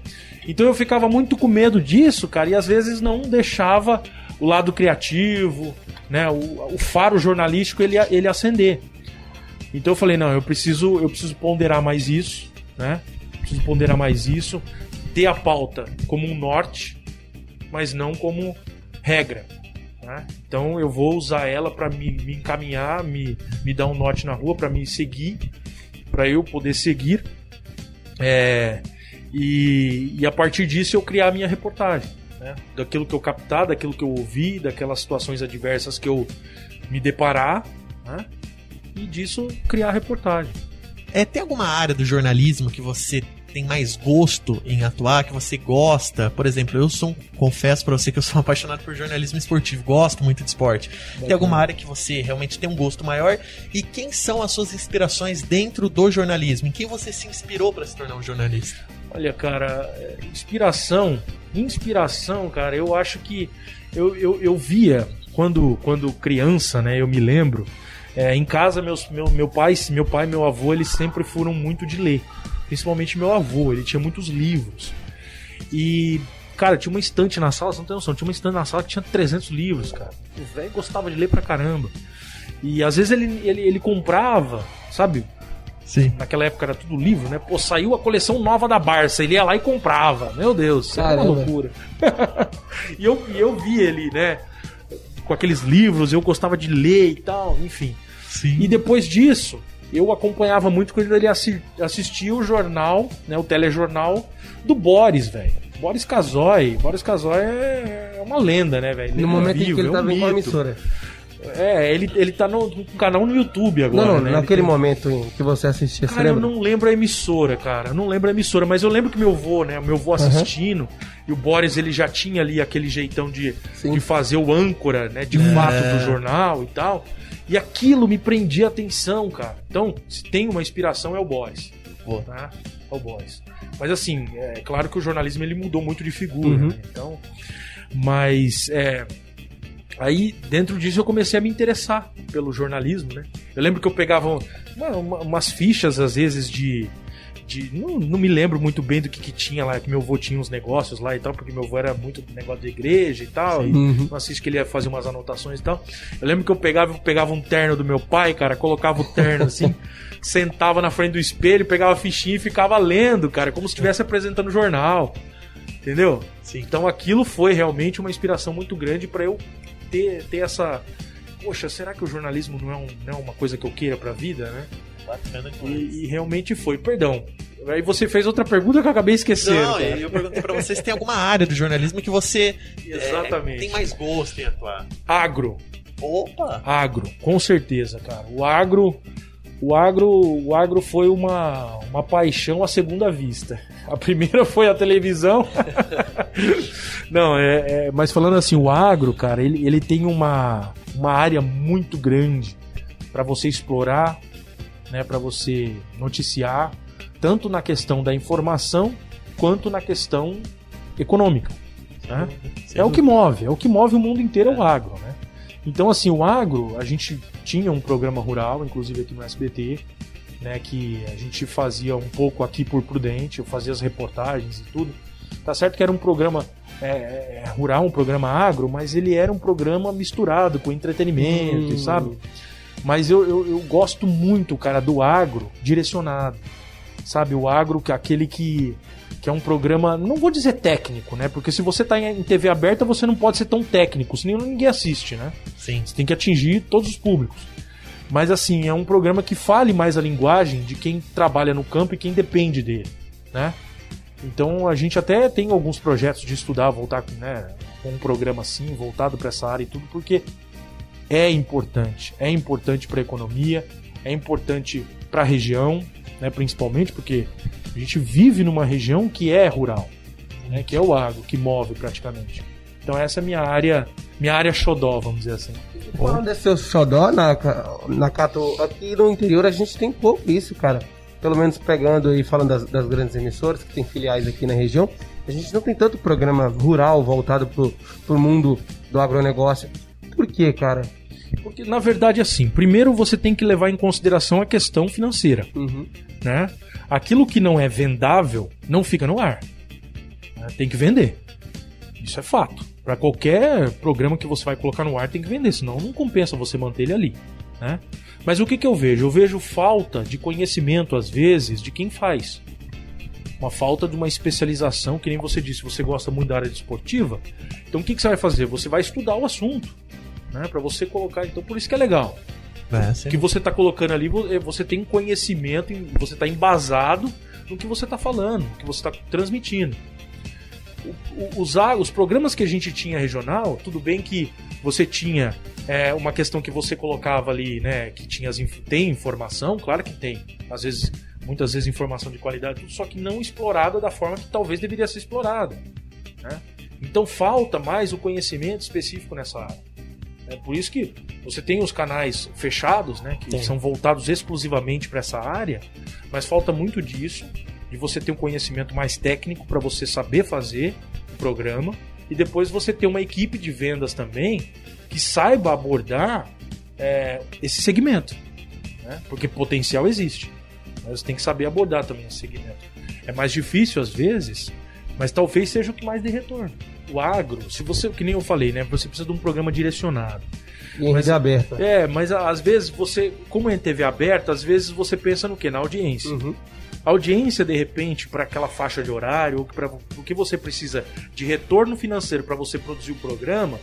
Então eu ficava muito com medo disso, cara, e às vezes não deixava o lado criativo, né? O, o faro jornalístico ele, ele acender. Então eu falei, não, eu preciso, eu preciso ponderar mais isso, né? Preciso ponderar mais isso, ter a pauta como um norte, mas não como regra. né? Então eu vou usar ela para me, me encaminhar, me, me dar um norte na rua, para me seguir, para eu poder seguir. É, e, e a partir disso eu criar a minha reportagem. Né? Daquilo que eu captar, daquilo que eu ouvi, daquelas situações adversas que eu me deparar, né? e disso criar a reportagem. É, tem alguma área do jornalismo que você tem mais gosto em atuar, que você gosta? Por exemplo, eu sou, um- confesso pra você que eu sou [laughs] apaixonado por jornalismo esportivo, gosto muito de esporte. Tem alguma área que você realmente tem um gosto maior? E quem são as suas inspirações dentro do jornalismo? Em quem você se inspirou pra se tornar um jornalista? Olha, cara, inspiração, inspiração, cara, eu acho que eu, eu, eu via quando, quando criança, né? Eu me lembro. é, em casa, meus, meu, meu pai, meu pai e meu avô, eles sempre foram muito de ler. Principalmente meu avô, ele tinha muitos livros. E, cara, tinha uma estante na sala, você não tem noção, tinha uma estante na sala que tinha 300 livros, cara. O velho gostava de ler pra caramba. E às vezes ele, ele, ele comprava, sabe? Sim. Naquela época era tudo livro, né? Pô, saiu a coleção nova da Barça, ele ia lá e comprava. Meu Deus, isso era uma loucura. [laughs] e, eu, e eu vi ele, né? Com aqueles livros, eu gostava de ler e tal, enfim. Sim. E depois disso, eu acompanhava muito quando ele assi- assistia o jornal, né, o telejornal do Boris, velho. Boris Casoy. Boris Casoy é uma lenda, né, velho? No é momento em vivo, que ele é um tava em mito. emissora? É, ele, ele tá no, no canal no YouTube agora, Não, não, né? naquele Ele tem- momento em que você assistia, você Cara, eu lembra? não lembro a emissora, cara. Eu não lembro a emissora, mas eu lembro que meu avô, né? Meu avô assistindo. E o Boris, ele já tinha ali aquele jeitão de, Sim. de fazer o âncora, né? De fato do jornal e tal. E aquilo me prendia a atenção, cara. Então, se tem uma inspiração, é o Boris. Boa. Tá? É o Boris. Mas assim, é claro que o jornalismo ele mudou muito de figura. Uhum. né? Então. Mas. É, Aí, dentro disso, eu comecei a me interessar pelo jornalismo, né? Eu lembro que eu pegava uma- uma- umas fichas, às vezes, de. De não, não me lembro muito bem do que, que tinha lá, que meu avô tinha uns negócios lá e tal, porque meu avô era muito do negócio da igreja e tal. E Uhum. não assiste que ele ia fazer umas anotações e tal. Eu lembro que eu pegava, pegava um terno do meu pai, cara, colocava o terno assim, [laughs] sentava na frente do espelho, pegava a fichinha e ficava lendo, cara, como se estivesse apresentando jornal. Entendeu? Sim. Então aquilo foi realmente uma inspiração muito grande para eu ter, ter essa. Poxa, será que o jornalismo não é, um- não é uma coisa que eu queira pra vida, né? Bacana demais. E, e realmente foi. Perdão. Aí você fez outra pergunta que eu acabei esquecendo. Não, cara. eu perguntei pra você se tem alguma área do jornalismo que você é, Exatamente. tem mais gosto em atuar. Agro. Opa! Agro, com certeza, cara. O agro, o agro, o agro foi uma, uma paixão à segunda vista. A primeira [laughs] foi a televisão. [laughs] Não, é, é- mas falando assim, o agro, cara, ele, ele tem uma, uma área muito grande para você explorar, né, para você noticiar, tanto na questão da informação quanto na questão econômica. né? É o que move, é o que move o mundo inteiro é o agro, né? Então, assim, o agro, a gente tinha um programa rural, inclusive aqui no SBT, né, que a gente fazia um pouco aqui por Prudente, eu fazia as reportagens e tudo. Tá certo que era um programa é, é, rural, um programa agro, mas ele era um programa misturado com entretenimento, Hum. sabe? Mas eu, eu, eu gosto muito, cara, do agro direcionado. Sabe, o agro, que é aquele que, que é um programa, não vou dizer técnico, né? Porque se você tá em, TV aberta, você não pode ser tão técnico, senão ninguém assiste, né? Sim. Você tem que atingir todos os públicos. Mas assim, é um programa que fale mais a linguagem de quem trabalha no campo e quem depende dele, né? Então a gente até tem alguns projetos de estudar, voltar com, né, com um programa assim, voltado para essa área e tudo, porque é importante. É importante para a economia, é importante para a região, né, principalmente porque a gente vive numa região que é rural, né, que é o agro, que move praticamente. Então essa é a minha área, minha área xodó, vamos dizer assim. Falando desse seu xodó na, na Cato, aqui no interior a gente tem pouco isso, cara. Pelo menos pegando e falando das, das grandes emissoras que tem filiais aqui na região, a gente não tem tanto programa rural voltado pro, pro mundo do agronegócio. Por quê, cara? Porque na verdade assim, primeiro você tem que levar em consideração a questão financeira. Uhum. né? Aquilo que não é vendável não fica no ar. né? Tem que vender. Isso é fato. Para qualquer programa que você vai colocar no ar, tem que vender, senão não compensa você manter ele ali. Né? Mas o que, que eu vejo? Eu vejo falta de conhecimento, às vezes, de quem faz. Uma falta de uma especialização, que nem você disse, você gosta muito da área esportiva. Então o que, que você vai fazer? Você vai estudar o assunto. Né? Para você colocar. Então por isso que é legal. É, O que você está colocando ali, é- você tem conhecimento, você está embasado no que você está falando, no que você está transmitindo. O- o- Os, os programas que a gente tinha regional, tudo bem que você tinha é, uma questão que você colocava ali, né? Que tinha as tem informação, claro que tem. Às vezes, muitas vezes informação de qualidade, só que não explorada da forma que talvez deveria ser explorada. né? Então falta mais o conhecimento específico nessa área. É por isso que você tem os canais fechados, né, que Tem. são voltados exclusivamente para essa área, mas falta muito disso, de você ter um conhecimento mais técnico para você saber fazer o programa e depois você ter uma equipe de vendas também que saiba abordar é, esse segmento, né? porque potencial existe, mas você tem que saber abordar também esse segmento. É mais difícil às vezes Mas talvez seja o que mais dê retorno. O agro, se você, que nem eu falei, né? Você precisa de um programa direcionado. Em rede aberta. É, mas às vezes você, como é em TV aberta, às vezes você pensa no quê? Na audiência. Uhum. A audiência, de repente, para aquela faixa de horário, ou para o que você precisa de retorno financeiro para você produzir o programa,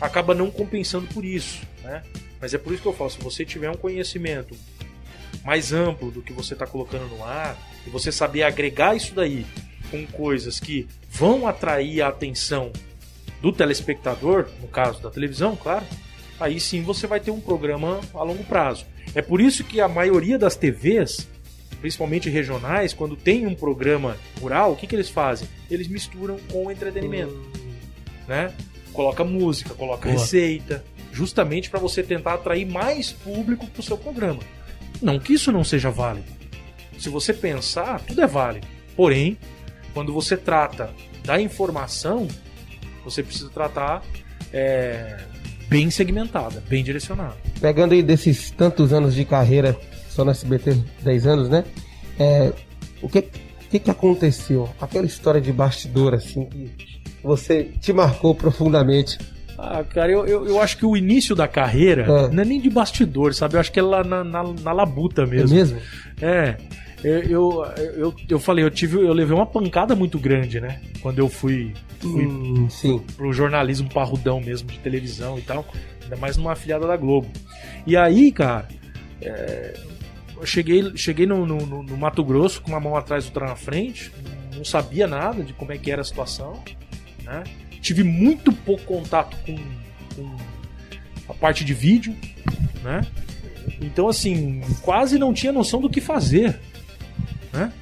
acaba não compensando por isso, né? Mas é por isso que eu falo, se você tiver um conhecimento mais amplo do que você está colocando no ar, e você saber agregar isso daí com coisas que vão atrair a atenção do telespectador, no caso da televisão, claro, aí sim você vai ter um programa a longo prazo. É por isso que a maioria das TVs, principalmente regionais, quando tem um programa rural, o que, que eles fazem? Eles misturam com o entretenimento, né? Coloca música, coloca Boa. receita, justamente para você tentar atrair mais público para o seu programa. Não que isso não seja válido. Se você pensar, tudo é válido. Porém, quando você trata da informação, você precisa tratar é, bem segmentada, bem direcionada. Pegando aí desses tantos anos de carreira, só no SBT 10 anos, né? É, o que, que que aconteceu? Aquela história de bastidor, assim, que você te marcou profundamente. Ah, cara, eu, eu, eu acho que o início da carreira É. não é nem de bastidor, sabe? Eu acho que é lá na, na, na labuta mesmo. É mesmo? É. Eu, eu, eu, eu falei, eu tive, eu levei uma pancada muito grande, né? Quando eu fui, fui Hum, sim. pro jornalismo parrudão mesmo, de televisão e tal, ainda mais numa afiliada da Globo. E aí, cara, é, eu cheguei, cheguei no, no- no- Mato Grosso com uma mão atrás e outra na frente, não sabia nada de como é que era a situação, né? Tive muito pouco contato com, com a parte de vídeo, né? Então, assim, quase não tinha noção do que fazer, né?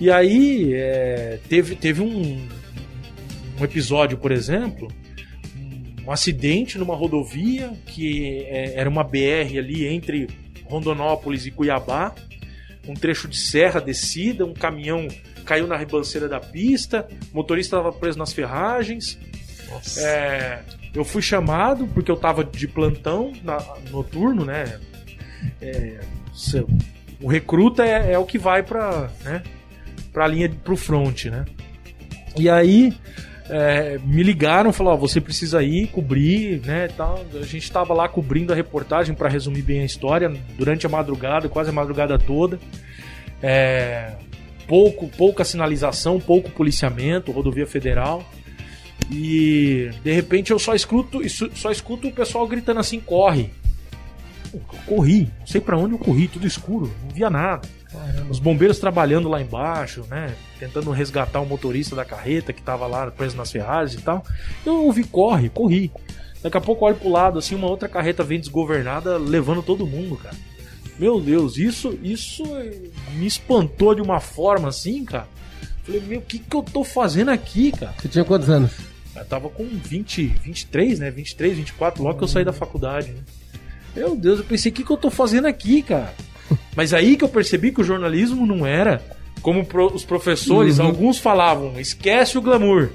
E aí, é, teve, teve um, um episódio, por exemplo, um acidente numa rodovia que é, era uma BR ali entre Rondonópolis e Cuiabá, um trecho de serra descida, um caminhão caiu na ribanceira da pista, o motorista estava preso nas ferragens. É, eu fui chamado porque eu tava de plantão na- noturno, né? É, o recruta é, é o que vai pra, né, pra linha, pro front, né? E aí é, me ligaram, falaram, ó, você precisa ir cobrir, né, tal. A gente tava lá cobrindo a reportagem para resumir bem a história durante a madrugada, quase a madrugada toda. É, pouco, pouca sinalização, pouco policiamento, rodovia federal. E de repente eu só escuto, só escuto o pessoal gritando assim: corre. Eu corri, não sei pra onde eu corri, tudo escuro, não via nada. Os bombeiros trabalhando lá embaixo, né? Tentando resgatar o motorista da carreta que tava lá preso nas ferragens e tal. Eu ouvi, corre, corri. Daqui a pouco eu olho pro lado, assim, uma outra carreta vem desgovernada, levando todo mundo, cara. Meu Deus, isso, isso me espantou de uma forma assim, cara. Falei, meu, o que que eu tô fazendo aqui, cara? Você tinha quantos anos? Eu tava com 20, 23, né? 23, 24, logo que eu saí da faculdade, né? Meu Deus, eu pensei, o que, que eu tô fazendo aqui, cara? [laughs] Mas aí que eu percebi que o jornalismo não era como pro- os professores, Uhum. alguns falavam, esquece o glamour.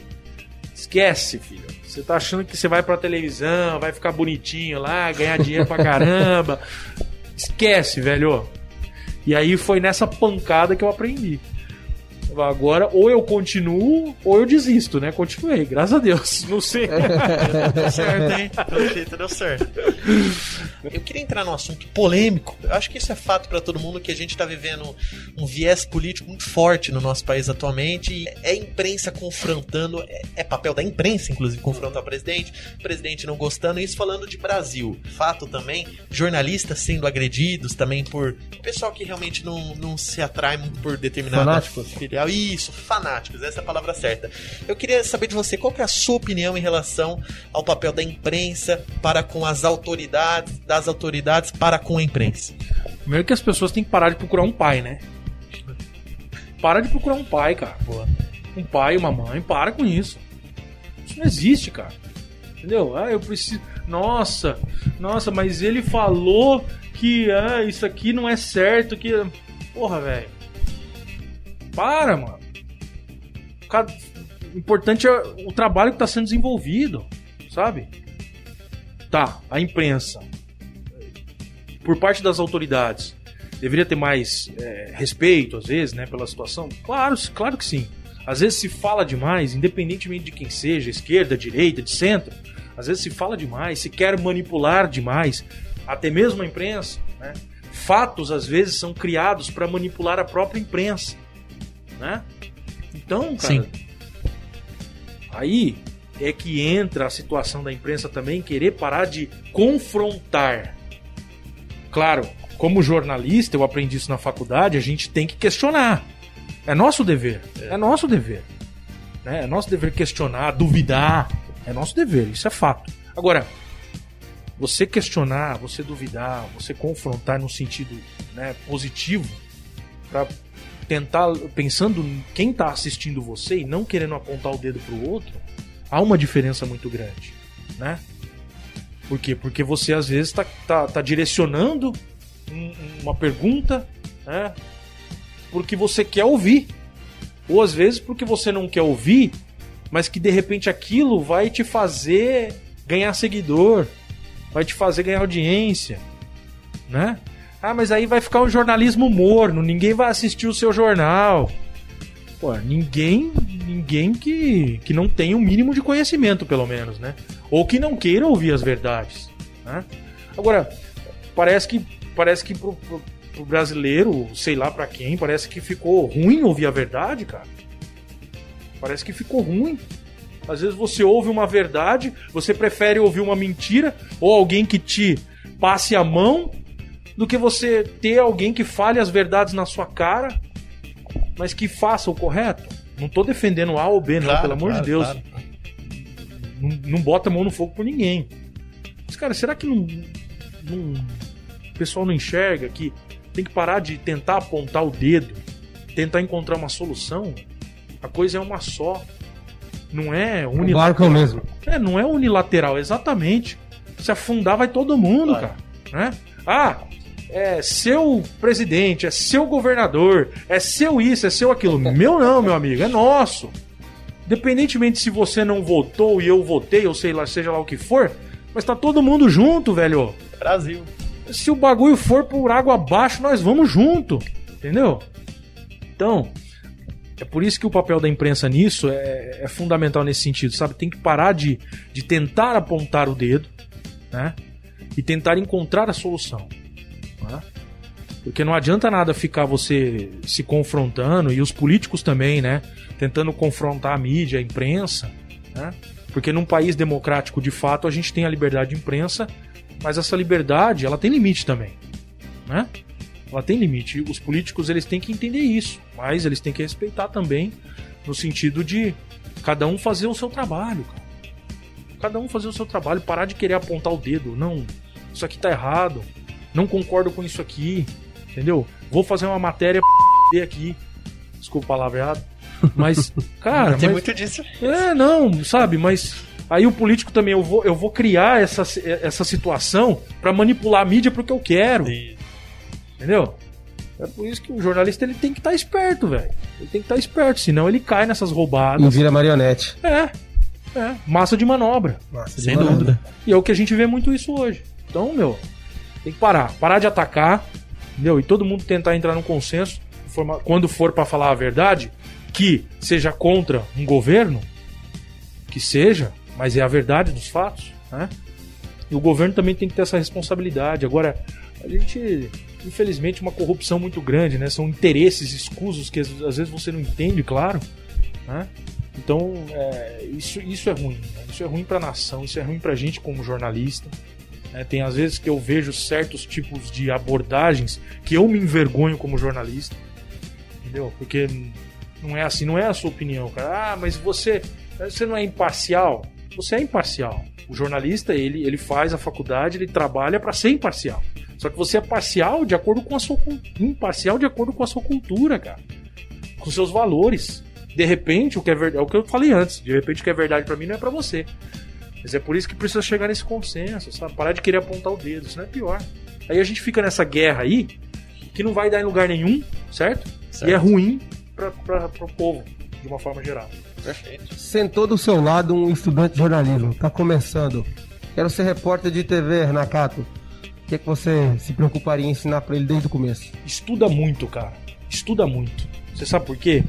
Esquece, filho. Você tá achando que você vai pra televisão, vai ficar bonitinho lá, ganhar dinheiro pra caramba. [laughs] Esquece, velho. E aí foi nessa pancada que eu aprendi. Agora, ou eu continuo, ou eu desisto, né? Continuei, graças a Deus. Não sei. [laughs] Deu certo, hein? Pelo jeito deu certo. Eu queria entrar num assunto polêmico. Eu acho que isso é fato pra todo mundo que a gente tá vivendo um viés político muito forte no nosso país atualmente. E é a imprensa confrontando, é, é papel da imprensa, inclusive, confrontar o presidente, o presidente não gostando. Isso falando de Brasil. Fato também, jornalistas sendo agredidos também por pessoal que realmente não, não se atrai muito por determinada Fanáticos. filial. Isso, fanáticos, essa é a palavra certa. Eu queria saber de você qual é a sua opinião em relação ao papel da imprensa para com as autoridades, das autoridades para com a imprensa. Primeiro que as pessoas têm que parar de procurar um pai, né? Para de procurar um pai, cara. Um pai, uma mãe, para com isso. Isso não existe, cara. Entendeu? Ah, eu preciso. Nossa, nossa, mas ele falou que ah, isso aqui não é certo, que. Porra, velho. Para, mano. O importante é o trabalho que está sendo desenvolvido, sabe? Tá, a imprensa por parte das autoridades, deveria ter mais é, respeito, às vezes, né, pela situação? Claro, claro que sim. Às vezes se fala demais, independentemente de quem seja, esquerda, direita, de centro. Às vezes se fala demais, se quer manipular demais, até mesmo a imprensa. Né? Fatos às vezes são criados para manipular a própria imprensa, né? Então, cara, Sim. aí é que entra a situação da imprensa também querer parar de confrontar. Claro, como jornalista, eu aprendi isso na faculdade, a gente tem que questionar. É nosso dever. É, nosso dever. né? É nosso dever questionar, duvidar. É nosso dever, isso é fato. Agora, você questionar, você duvidar, você confrontar no sentido né, positivo, para tentar, pensando em quem está assistindo você e não querendo apontar o dedo para o outro, há uma diferença muito grande, né? Por quê? Porque você às vezes está tá, tá direcionando um- uma pergunta, né? Porque você quer ouvir. Ou às vezes porque você não quer ouvir, mas que de repente aquilo vai te fazer ganhar seguidor, vai te fazer ganhar audiência, né? Ah, mas aí vai ficar um jornalismo morno, ninguém vai assistir o seu jornal. Pô, ninguém, ninguém que, que não tenha um mínimo de conhecimento, pelo menos, né? Ou que não queira ouvir as verdades, né? Agora, parece que parece que pro, pro- pro brasileiro, sei lá pra quem, parece que ficou ruim ouvir a verdade, cara. Parece que ficou ruim. Às vezes você ouve uma verdade, você prefere ouvir uma mentira ou alguém que te passe a mão do que você ter alguém que fale as verdades na sua cara, mas que faça o correto. Não tô defendendo A ou B, não, Claro, pelo amor claro, de Deus. claro. Não, não bota a mão no fogo por ninguém. Mas, cara, será que não, não- o pessoal não enxerga que tem que parar de tentar apontar o dedo, tentar encontrar uma solução? A coisa é uma só. Não é O unilateral. barco é o mesmo. É, não é unilateral, exatamente. Se afundar, vai todo mundo, Vai. cara. Né? Ah, é seu presidente, é seu governador, é seu isso, é seu aquilo. Meu não, meu amigo, é nosso. Independentemente se você não votou e eu votei, ou sei lá, seja lá o que for, mas tá todo mundo junto, velho. Brasil. Se o bagulho for por água abaixo, nós vamos junto. Entendeu? Então, é por isso que o papel da imprensa nisso é, é fundamental nesse sentido, sabe? Tem que parar de, de tentar apontar o dedo, né? E tentar encontrar a solução. Porque não adianta nada ficar você se confrontando, e os políticos também, né? Tentando confrontar a mídia, a imprensa, né? Porque num país democrático, de fato, a gente tem a liberdade de imprensa, mas essa liberdade, ela tem limite também, né? Ela tem limite. Os políticos, eles têm que entender isso, mas eles têm que respeitar também no sentido de cada um fazer o seu trabalho, cara. Cada um fazer o seu trabalho, parar de querer apontar o dedo. Não, isso aqui tá errado. Não concordo com isso aqui. Entendeu? Vou fazer uma matéria p aqui. Desculpa a palavra errada. Mas, [laughs] cara, Tem mas- muito disso. é, não, sabe, mas aí o político também, eu vou, eu vou criar essa, essa situação pra manipular a mídia pro que eu quero, E- entendeu? É por isso que o jornalista ele tem que estar esperto, velho. Ele tem que estar esperto, senão ele cai nessas E roubadas. vira marionete. É, é, massa de manobra. Nossa, Sem demorado. dúvida. E é o que a gente vê muito isso hoje. Então, meu, tem que parar. Parar de atacar, entendeu? E todo mundo tentar entrar num consenso, quando for pra falar a verdade, que seja contra um governo, que seja, mas é a verdade dos fatos, né? E o governo também tem que ter essa responsabilidade. Agora, a gente, infelizmente, uma corrupção muito grande, né? São interesses escusos que às vezes você não entende, claro, né? Então, é, isso, isso é ruim. né? Isso é ruim pra nação, isso é ruim pra gente como jornalista. Né? Tem às vezes que eu vejo certos tipos de abordagens que eu me envergonho como jornalista. Entendeu? Porque não é assim, não é a sua opinião, cara. Ah, mas você, você não é imparcial. Você é imparcial. O jornalista, ele, ele faz a faculdade, ele trabalha pra ser imparcial. Só que você é parcial de acordo com a sua imparcial de acordo com a sua cultura, cara. Com seus valores. De repente, o que é verdade, é o que eu falei antes, de repente o que é verdade pra mim não é pra você. Mas é por isso que precisa chegar nesse consenso, sabe? Parar de querer apontar o dedo, isso não é pior. Aí a gente fica nessa guerra aí, que não vai dar em lugar nenhum, certo? Certo. E é ruim pra, pro povo, de uma forma geral. Perfeito. Sentou do seu lado um estudante de jornalismo. Tá começando. Quero ser repórter de TV, Renacato. O que, é que você se preocuparia em ensinar pra ele desde o começo? Estuda muito, cara. Estuda muito. Você sabe por quê?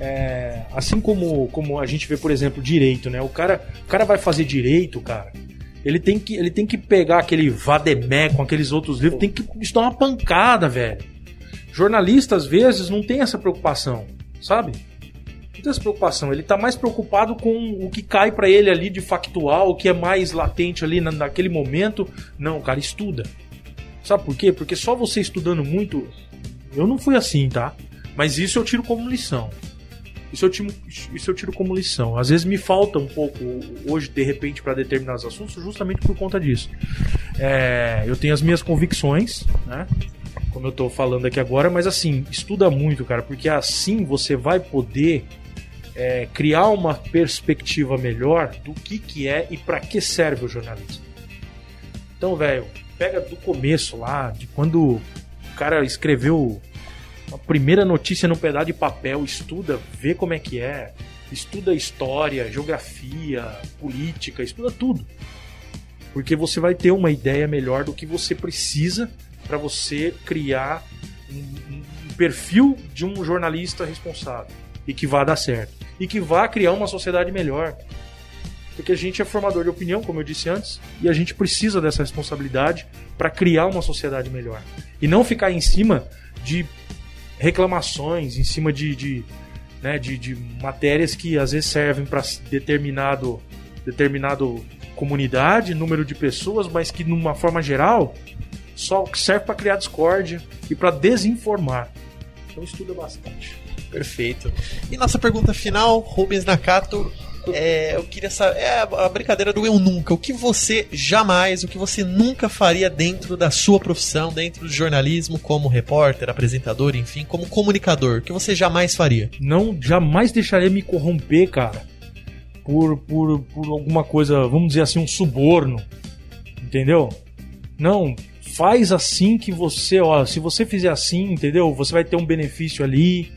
É, assim como, como a gente vê, por exemplo, direito, né? O cara, o cara vai fazer direito, cara. Ele tem que, ele tem que pegar aquele Vademé com aqueles outros livros, tem que estourar uma pancada, velho. Jornalista, às vezes, não tem essa preocupação, sabe? Não tem essa preocupação. Ele tá mais preocupado com o que cai para ele ali de factual, o que é mais latente ali na, naquele momento. Não, cara, estuda. Sabe por quê? Porque só você estudando muito. Eu não fui assim, tá? Mas isso eu tiro como lição. Isso eu, tiro, isso eu tiro como lição. Às vezes me falta um pouco hoje, de repente, para determinados assuntos, justamente por conta disso. É, eu tenho as minhas convicções, né? Como eu tô falando aqui agora, mas assim, estuda muito, cara, porque assim você vai poder é, criar uma perspectiva melhor do que, que é e para que serve o jornalismo. Então, velho, pega do começo lá, de quando o cara escreveu a primeira notícia num pedaço de papel, estuda, vê como é que é, estuda história, geografia, política, estuda tudo. Porque você vai ter uma ideia melhor do que você precisa para você criar um, um, perfil de um jornalista responsável e que vá dar certo e que vá criar uma sociedade melhor. Porque a gente é formador de opinião, como eu disse antes, e a gente precisa dessa responsabilidade para criar uma sociedade melhor. E não ficar em cima de reclamações em cima de, de, né, de, de matérias que às vezes servem para determinado, determinado comunidade, número de pessoas, mas que, numa forma geral, só serve para criar discórdia e para desinformar. Então estuda bastante. Perfeito. E nossa pergunta final, Rubens Nakato, é, eu queria saber. É a brincadeira do eu nunca. O que você jamais, o que você nunca faria dentro da sua profissão, dentro do jornalismo, como repórter, apresentador, enfim, como comunicador? O que você jamais faria? Não, jamais deixaria me corromper, cara. Por, por, por alguma coisa, vamos dizer assim, um suborno. Entendeu? Não, faz assim que você, ó, se você fizer assim, entendeu? Você vai ter um benefício ali,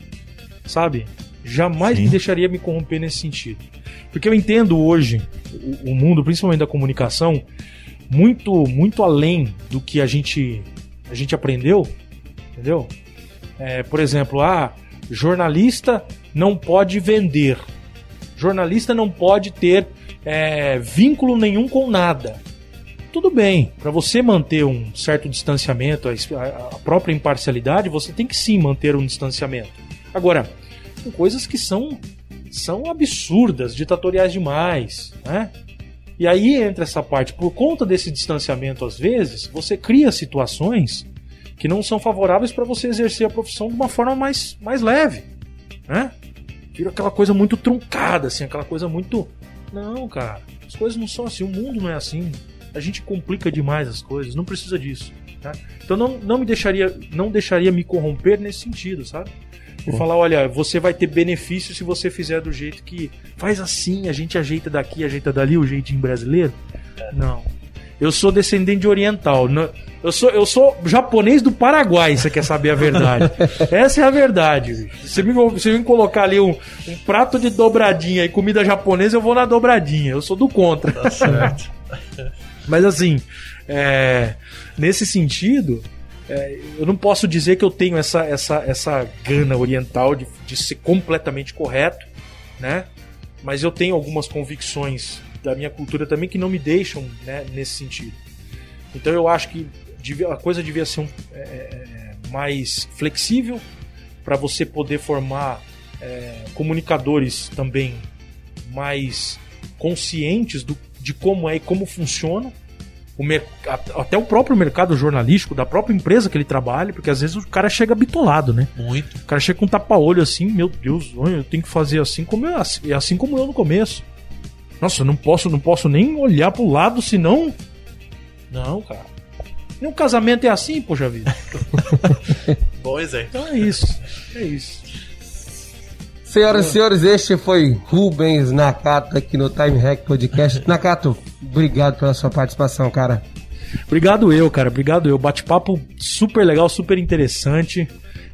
sabe? Jamais Sim. me deixaria me corromper nesse sentido. Porque eu entendo hoje o, mundo, principalmente da comunicação, muito muito além do que a gente a gente aprendeu, entendeu? É, por exemplo, ah, jornalista não pode vender, jornalista não pode ter é, vínculo nenhum com nada. Tudo bem, para você manter um certo distanciamento, a, a própria imparcialidade, você tem que sim manter um distanciamento. Agora, com coisas que são são absurdas, ditatoriais demais, né? E aí entra essa parte, por conta desse distanciamento às vezes, você cria situações que não são favoráveis para você exercer a profissão de uma forma mais, mais leve, né? Vira aquela coisa muito truncada, assim, aquela coisa muito. Não, cara, as coisas não são assim, o mundo não é assim. A gente complica demais as coisas, não precisa disso. Tá? Então não, não me deixaria, não deixaria me corromper nesse sentido, sabe? E falar: olha, você vai ter benefício se você fizer do jeito que. Faz assim, a gente ajeita daqui, ajeita dali, o jeitinho brasileiro. Não. Eu sou descendente de oriental. Eu sou, eu sou japonês do Paraguai, você quer saber a verdade. [laughs] Essa é a verdade. Você me, você me colocar ali um, um, prato de dobradinha e comida japonesa, eu vou na dobradinha. Eu sou do contra. Tá certo. [laughs] Mas assim, é, nesse sentido, é, eu não posso dizer que eu tenho essa, essa, essa gana oriental de, de ser completamente correto, né? Mas eu tenho algumas convicções da minha cultura também que não me deixam né, nesse sentido. Então eu acho que a coisa devia ser um, é, é mais flexível para você poder formar é, comunicadores também mais conscientes do, de como é e como funciona o até o próprio mercado jornalístico da própria empresa que ele trabalha, porque às vezes o cara chega bitolado, né? Muito. O cara chega com um tapa-olho assim, meu Deus, eu tenho que fazer assim como eu, assim, assim como eu no começo. Nossa, eu não posso, não posso nem olhar pro lado, senão. Não, cara. E um casamento é assim, poxa vida. [laughs] [laughs] pois é. Então é isso. É isso. Senhoras e senhores, este foi Rubens Nakato aqui no Time Hack Podcast. [laughs] Nakato, obrigado pela sua participação, cara. Obrigado eu, cara. Obrigado eu. Bate-papo super legal, super interessante.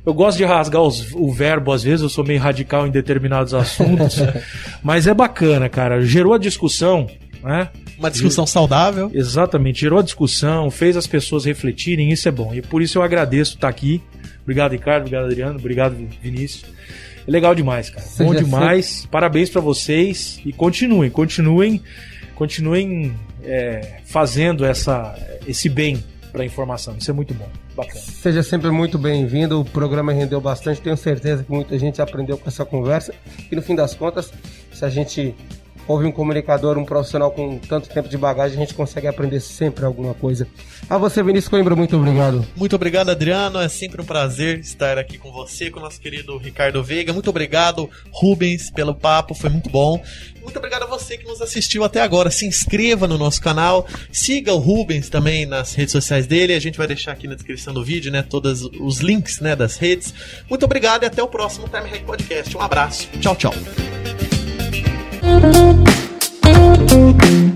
Eu gosto de rasgar os, o verbo às vezes, eu sou meio radical em determinados assuntos. [laughs] mas é bacana, cara. Gerou a discussão, né? Uma discussão saudável. Exatamente, gerou a discussão, fez as pessoas refletirem, isso é bom. E por isso eu agradeço estar aqui. Obrigado, Ricardo. Obrigado, Adriano. Obrigado, Vinícius. Legal demais, cara. Bom demais. Parabéns para vocês e continuem, continuem, continuem é, fazendo essa, esse bem para a informação. Isso é muito bom. Bacana. Seja sempre muito bem-vindo. O programa rendeu bastante. Tenho certeza que muita gente aprendeu com essa conversa. E no fim das contas, se a gente ouve um comunicador, um profissional com tanto tempo de bagagem, a gente consegue aprender sempre alguma coisa. A você, Vinícius Coimbra, muito obrigado. Muito obrigado, Adriano. É sempre um prazer estar aqui com você, com o nosso querido Ricardo Veiga. Muito obrigado, Rubens, pelo papo, foi muito bom. Muito obrigado a você que nos assistiu até agora. Se inscreva no nosso canal, siga o Rubens também nas redes sociais dele. A gente vai deixar aqui na descrição do vídeo, né, todos os links, né, das redes. Muito obrigado e até o próximo Time Hack Podcast. Um abraço. Tchau, tchau. Thank you.